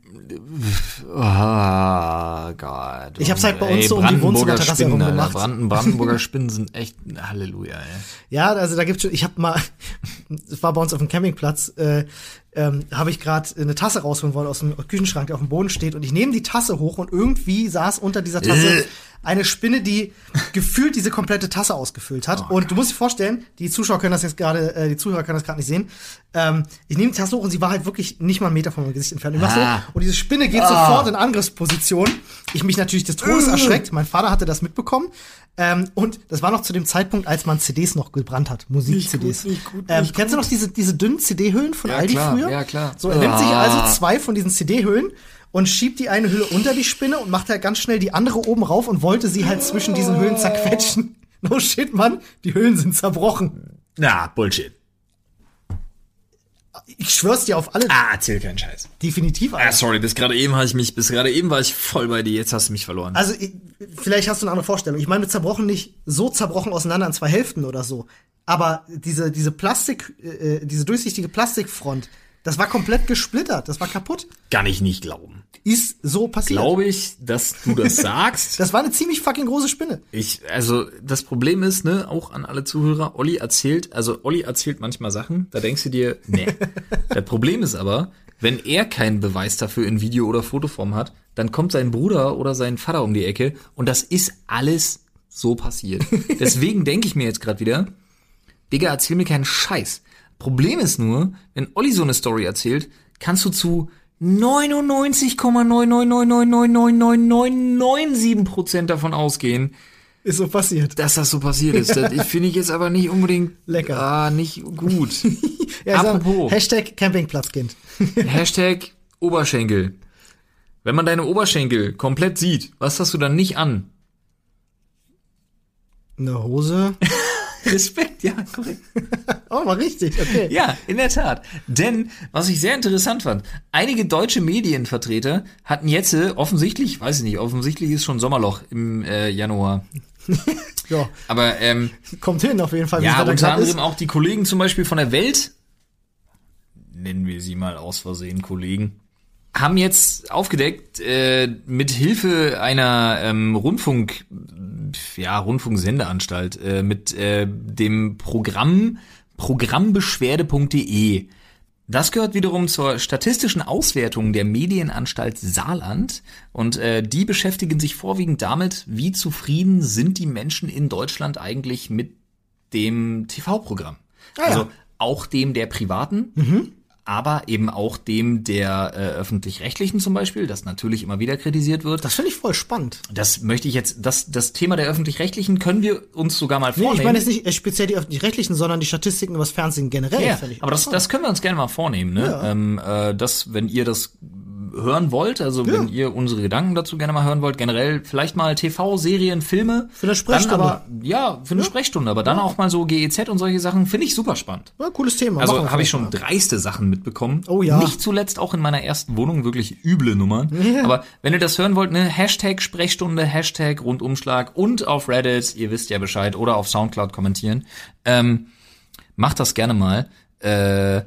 oh Gott. Ich hab's halt bei uns so um die Wohnzimmerterrasse herum gemacht. Branden, Brandenburger Spinnen sind echt Halleluja, ey. Ja, also da gibt's schon, ich habe mal, es war bei uns auf dem Campingplatz, äh, ähm, habe ich gerade eine Tasse rausholen wollen aus dem Küchenschrank, der auf dem Boden steht und ich nehme die Tasse hoch und irgendwie saß unter dieser Tasse Äh. Eine Spinne, die gefühlt diese komplette Tasse ausgefüllt hat. Oh und du musst dir vorstellen, die Zuschauer können das jetzt gerade, äh, die Zuhörer können das gerade nicht sehen. Ähm, ich nehme die Tasse hoch und sie war halt wirklich nicht mal einen Meter von meinem Gesicht entfernt. Ah. so, und diese Spinne geht sofort in Angriffsposition. Ich mich natürlich des Todes Äh. erschreckt. Mein Vater hatte das mitbekommen. Ähm, und das war noch zu dem Zeitpunkt, als man CDs noch gebrannt hat, Musik-CDs. Gut, gut, ähm, kennst du noch diese, diese dünnen CD-Hüllen von Ja, Aldi klar, früher? ja, klar. So, er nimmt sich Ah. also zwei von diesen CD-Hüllen und schiebt die eine Hülle unter die Spinne und macht halt ganz schnell die andere oben rauf und wollte sie halt zwischen diesen Hüllen zerquetschen. No shit, Mann, die Hüllen sind zerbrochen. Na, Bullshit. Ich schwör's dir auf alle. Ah, erzähl keinen Scheiß. Definitiv. Ah, sorry, bis gerade eben habe ich mich, bis gerade eben war ich voll bei dir, jetzt hast du mich verloren. Also, ich, vielleicht hast du eine andere Vorstellung. Ich meine mit zerbrochen nicht so zerbrochen auseinander in zwei Hälften oder so. Aber diese, diese Plastik, äh, diese durchsichtige Plastikfront, Das war komplett gesplittert. Das war kaputt. Kann ich nicht glauben. Ist so passiert. Glaube ich, dass du das sagst. Das war eine ziemlich fucking große Spinne. Ich, also das Problem ist, ne, auch an alle Zuhörer, Olli erzählt, also Olli erzählt manchmal Sachen, da denkst du dir, nee. das Problem ist aber, wenn er keinen Beweis dafür in Video- oder Fotoform hat, dann kommt sein Bruder oder sein Vater um die Ecke und das ist alles so passiert. Deswegen denke ich mir jetzt gerade wieder, Digga, erzähl mir keinen Scheiß. Problem ist nur, wenn Olli so eine Story erzählt, kannst du zu 99,999999997% davon ausgehen, Ist so passiert. dass das so passiert ist. Das finde ich jetzt aber nicht unbedingt Lecker. Ah, nicht gut. Ja, ich sag, Apropos. Hashtag Campingplatzkind. Hashtag Oberschenkel. Wenn man deine Oberschenkel komplett sieht, was hast du dann nicht an? Eine Hose. Respekt, ja, korrekt. Oh, war richtig, okay. Ja, in der Tat. Denn, was ich sehr interessant fand, einige deutsche Medienvertreter hatten jetzt äh, offensichtlich, weiß ich nicht, offensichtlich ist schon Sommerloch im äh, Januar. Ja, Aber ähm, kommt hin auf jeden Fall. ja, unter anderem auch die Kollegen zum Beispiel von der Welt, nennen wir sie mal aus Versehen Kollegen, haben jetzt aufgedeckt, äh, mit Hilfe einer ähm, Rundfunk, ja, Rundfunksendeanstalt, äh, mit äh, dem Programm programmbeschwerde.de. Das gehört wiederum zur statistischen Auswertung der Medienanstalt Saarland und äh, die beschäftigen sich vorwiegend damit, wie zufrieden sind die Menschen in Deutschland eigentlich mit dem TV-Programm. Ah, ja. Also auch dem der privaten, aber eben auch dem der äh, öffentlich-rechtlichen zum Beispiel, das natürlich immer wieder kritisiert wird. Das finde ich voll spannend. Das möchte ich jetzt, das, das Thema der öffentlich-rechtlichen können wir uns sogar mal Nee, vornehmen. ich meine jetzt nicht äh, speziell die öffentlich-rechtlichen, sondern die Statistiken über das Fernsehen generell. Ja, aber das, das können wir uns gerne mal vornehmen, ne? Ja. Ähm, äh, das, wenn ihr das hören wollt, also wenn ihr unsere Gedanken dazu gerne mal hören wollt, generell vielleicht mal TV, Serien, Filme. Für eine Sprechstunde. Aber, ja, für eine Sprechstunde, aber dann auch mal so GEZ und solche Sachen, finde ich super spannend. Ja, cooles Thema. Also habe ich schon mal. dreiste Sachen mitbekommen. Oh ja. Nicht zuletzt auch in meiner ersten Wohnung wirklich üble Nummern. Aber wenn ihr das hören wollt, ne, Hashtag Sprechstunde, Hashtag Rundumschlag und auf Reddit, ihr wisst ja Bescheid, oder auf Soundcloud kommentieren. Ähm, macht das gerne mal. Äh,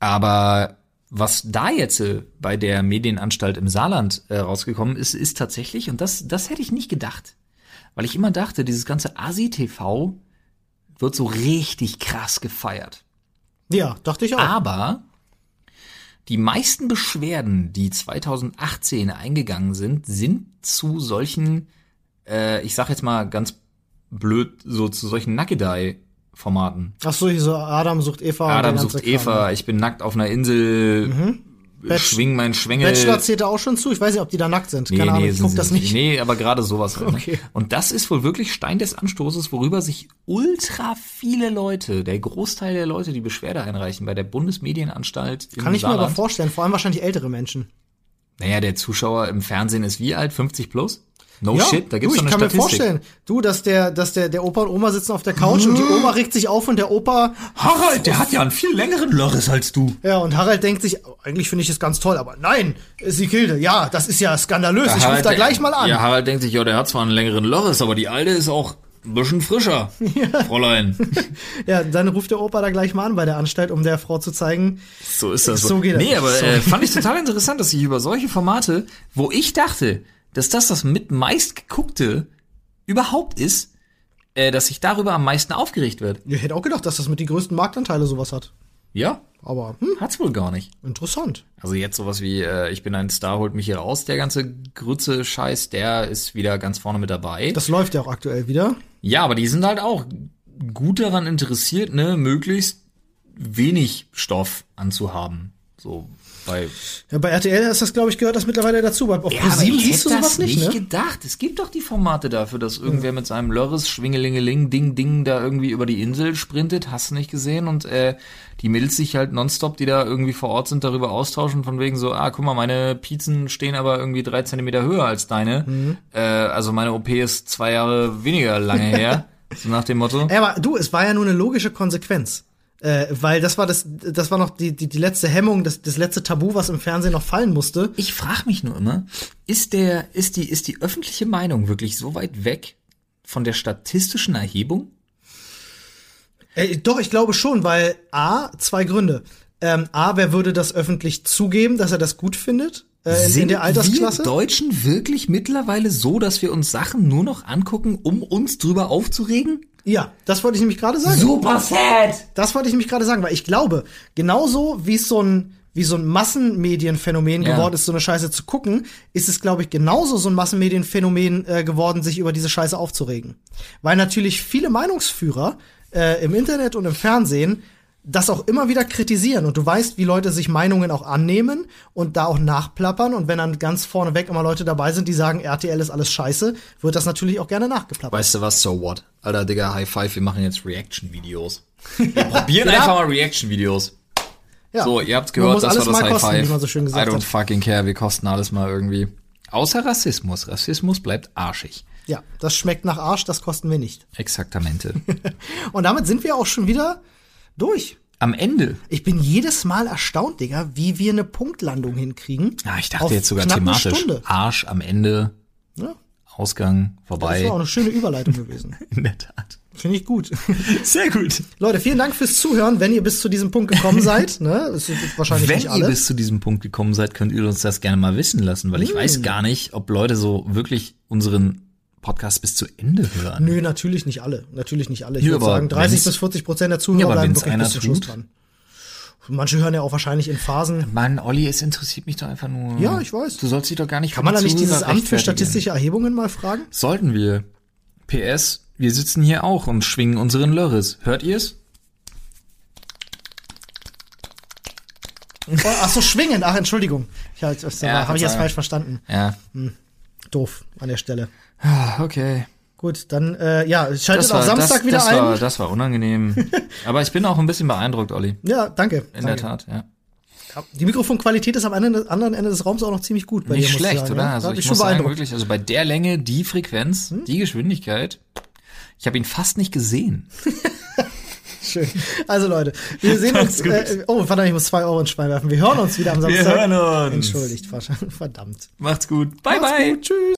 aber was da jetzt äh, bei der Medienanstalt im Saarland äh, rausgekommen ist, ist tatsächlich, und das, das hätte ich nicht gedacht, weil ich immer dachte, dieses ganze Asi-TV wird so richtig krass gefeiert. Ja, dachte ich auch. Aber die meisten Beschwerden, die 2018 eingegangen sind, sind zu solchen, äh, ich sag jetzt mal ganz blöd, so zu solchen Nackedei-Formaten. Ach so, hier so Adam sucht Eva. Adam sucht Kram. Eva, ich bin nackt auf einer Insel, Bachelor- schwing mein Schwengel. Bachelor zählt da auch schon zu. Ich weiß nicht, ob die da nackt sind. Nee, Keine Ahnung, nee, ich sind guck das nicht. Nee, aber gerade sowas halt. Okay. Ne? Und das ist wohl wirklich Stein des Anstoßes, worüber sich ultra viele Leute, der Großteil der Leute, die Beschwerde einreichen bei der Bundesmedienanstalt Kann ich mir aber Saarland. vorstellen, vor allem wahrscheinlich ältere Menschen. Naja, der Zuschauer im Fernsehen ist wie alt? 50 plus? No ja, shit, da gibt's du, ich eine kann Statistik. mir vorstellen, du, dass der, dass der, der Opa und Oma sitzen auf der Couch und die Oma regt sich auf und der Opa, Harald, der hat ja einen viel längeren Loris als du. ja, und Harald denkt sich, eigentlich finde ich es ganz toll, aber nein, Sikilde, ja, das ist ja skandalös, ich rufe da gleich mal an. Ja, Harald denkt sich, ja, der hat zwar einen längeren Loris, aber die alte ist auch ein bisschen frischer, Fräulein. Ja, dann ruft der Opa da gleich mal an bei der Anstalt, um der Frau zu zeigen, So ist das. So geht das Nee, aber So. äh, fand ich total interessant, dass sich über solche Formate, wo ich dachte, dass das das mit meist geguckte überhaupt ist, äh, dass sich darüber am meisten aufgeregt wird. ich hätte auch gedacht, dass das mit die größten Marktanteile sowas hat. Ja, Aber, hm, hat's wohl gar nicht. interessant. Also jetzt sowas wie, äh, ich bin ein Star, holt mich hier raus, der ganze Grütze-Scheiß, der ist wieder ganz vorne mit dabei. Das läuft ja auch aktuell wieder. ja, aber die sind halt auch gut daran interessiert, ne, möglichst wenig Stoff anzuhaben. So bei Ja, bei RTL ist das, glaube ich, gehört das mittlerweile dazu. Bei- Auf Ja, Pro aber 7 ich siehst du hätte sowas das nicht, ne? gedacht. Es gibt doch die Formate dafür, dass irgendwer mit seinem Lörres Schwingelingeling Ding Ding da irgendwie über die Insel sprintet. Hast du nicht gesehen? Und äh, die Mädels sich halt nonstop, die da irgendwie vor Ort sind, darüber austauschen von wegen so, ah, guck mal, meine Pizzen stehen aber irgendwie drei Zentimeter höher als deine. Mhm. Äh, also meine OP ist zwei Jahre weniger lange her. so nach dem Motto. Ja, aber du, es war ja nur eine logische Konsequenz. Äh, weil das war das, das war noch die, die, die letzte Hemmung, das, das letzte Tabu, was im Fernsehen noch fallen musste. Ich frage mich nur immer, ist der, ist die, ist die öffentliche Meinung wirklich so weit weg von der statistischen Erhebung? Äh, doch, ich glaube schon, weil A, zwei Gründe. Ähm, A, wer würde das öffentlich zugeben, dass er das gut findet? Äh, in, in der Altersklasse? wir Deutschen wirklich mittlerweile so, dass wir uns Sachen nur noch angucken, um uns drüber aufzuregen? Ja, das wollte ich nämlich gerade sagen. Super sad! Das wollte ich nämlich gerade sagen, weil ich glaube, genauso wie es so ein wie so ein Massenmedienphänomen Ja. geworden ist, so eine Scheiße zu gucken, ist es, glaube ich, genauso so ein Massenmedienphänomen äh, geworden, sich über diese Scheiße aufzuregen. Weil natürlich viele Meinungsführer äh, im Internet und im Fernsehen das auch immer wieder kritisieren und du weißt, wie Leute sich Meinungen auch annehmen und da auch nachplappern und wenn dann ganz vorneweg immer Leute dabei sind, die sagen, RTL ist alles scheiße, wird das natürlich auch gerne nachgeplappert. Weißt du was, so what? Alter, Digga, High Five, wir machen jetzt Reaction-Videos. Wir probieren Ja. einfach mal Reaction-Videos. Ja. So, ihr habt's Man gehört, das alles war das mal High kosten, Five. wie man so schön gesagt I don't hat. fucking care, wir kosten alles mal irgendwie. Außer Rassismus. Rassismus bleibt arschig. Ja, das schmeckt nach Arsch, das kosten wir nicht. Exaktamente. Und damit sind wir auch schon wieder durch. Am Ende. Ich bin jedes Mal erstaunt, Digga, wie wir eine Punktlandung hinkriegen. Ja, ich dachte jetzt sogar thematisch. Arsch am Ende, Ja, Ausgang, das vorbei. war auch eine schöne Überleitung gewesen. In der Tat. Finde ich gut. Sehr gut. Leute, vielen Dank fürs Zuhören, wenn ihr bis zu diesem Punkt gekommen seid. Ne? Das ist wahrscheinlich Wenn nicht ihr alle. bis zu diesem Punkt gekommen seid, könnt ihr uns das gerne mal wissen lassen, weil ich Hm. weiß gar nicht, ob Leute so wirklich unseren Podcast bis zu Ende hören. Nö, natürlich nicht alle. Natürlich nicht alle. Ich würde sagen, 30 wenn's- bis 40 Prozent der Zuhörer Ja, bleiben wirklich bis zum Schluss dran. Manche hören ja auch wahrscheinlich in Phasen. Mann, Olli, es interessiert mich doch einfach nur. Ja, ich weiß. Du sollst dich doch gar nicht Kann man da nicht dieses Amt für statistische Erhebungen mal fragen? Sollten wir. PS, wir sitzen hier auch und schwingen unseren Lörres. Hört ihr's? Oh, ach so, schwingen. Ach, Entschuldigung. Ich halt, das Ja, habe ich Verzeihung. falsch verstanden. Ja. Doof an der Stelle. Ah, Okay. Gut, dann äh, ja, schaltet Das auch war, Samstag das, wieder das ein. War, das war unangenehm. Aber ich bin auch ein bisschen beeindruckt, Olli. ja, danke. In danke. der Tat, ja. Die Mikrofonqualität ist am anderen Ende des Raums auch noch ziemlich gut bei Nicht dir, schlecht, sagen, oder? Ja? Also ich ich muss schon sagen, wirklich, also bei der Länge, die Frequenz, Hm? die Geschwindigkeit, ich habe ihn fast nicht gesehen. Schön. Also Leute, wir sehen uns. Äh, oh, verdammt, ich muss zwei Euro ins Schwein werfen. Wir hören uns wieder am Samstag. uns. Entschuldigt, verdammt. Macht's gut. Bye, Macht's bye. gut, tschüss.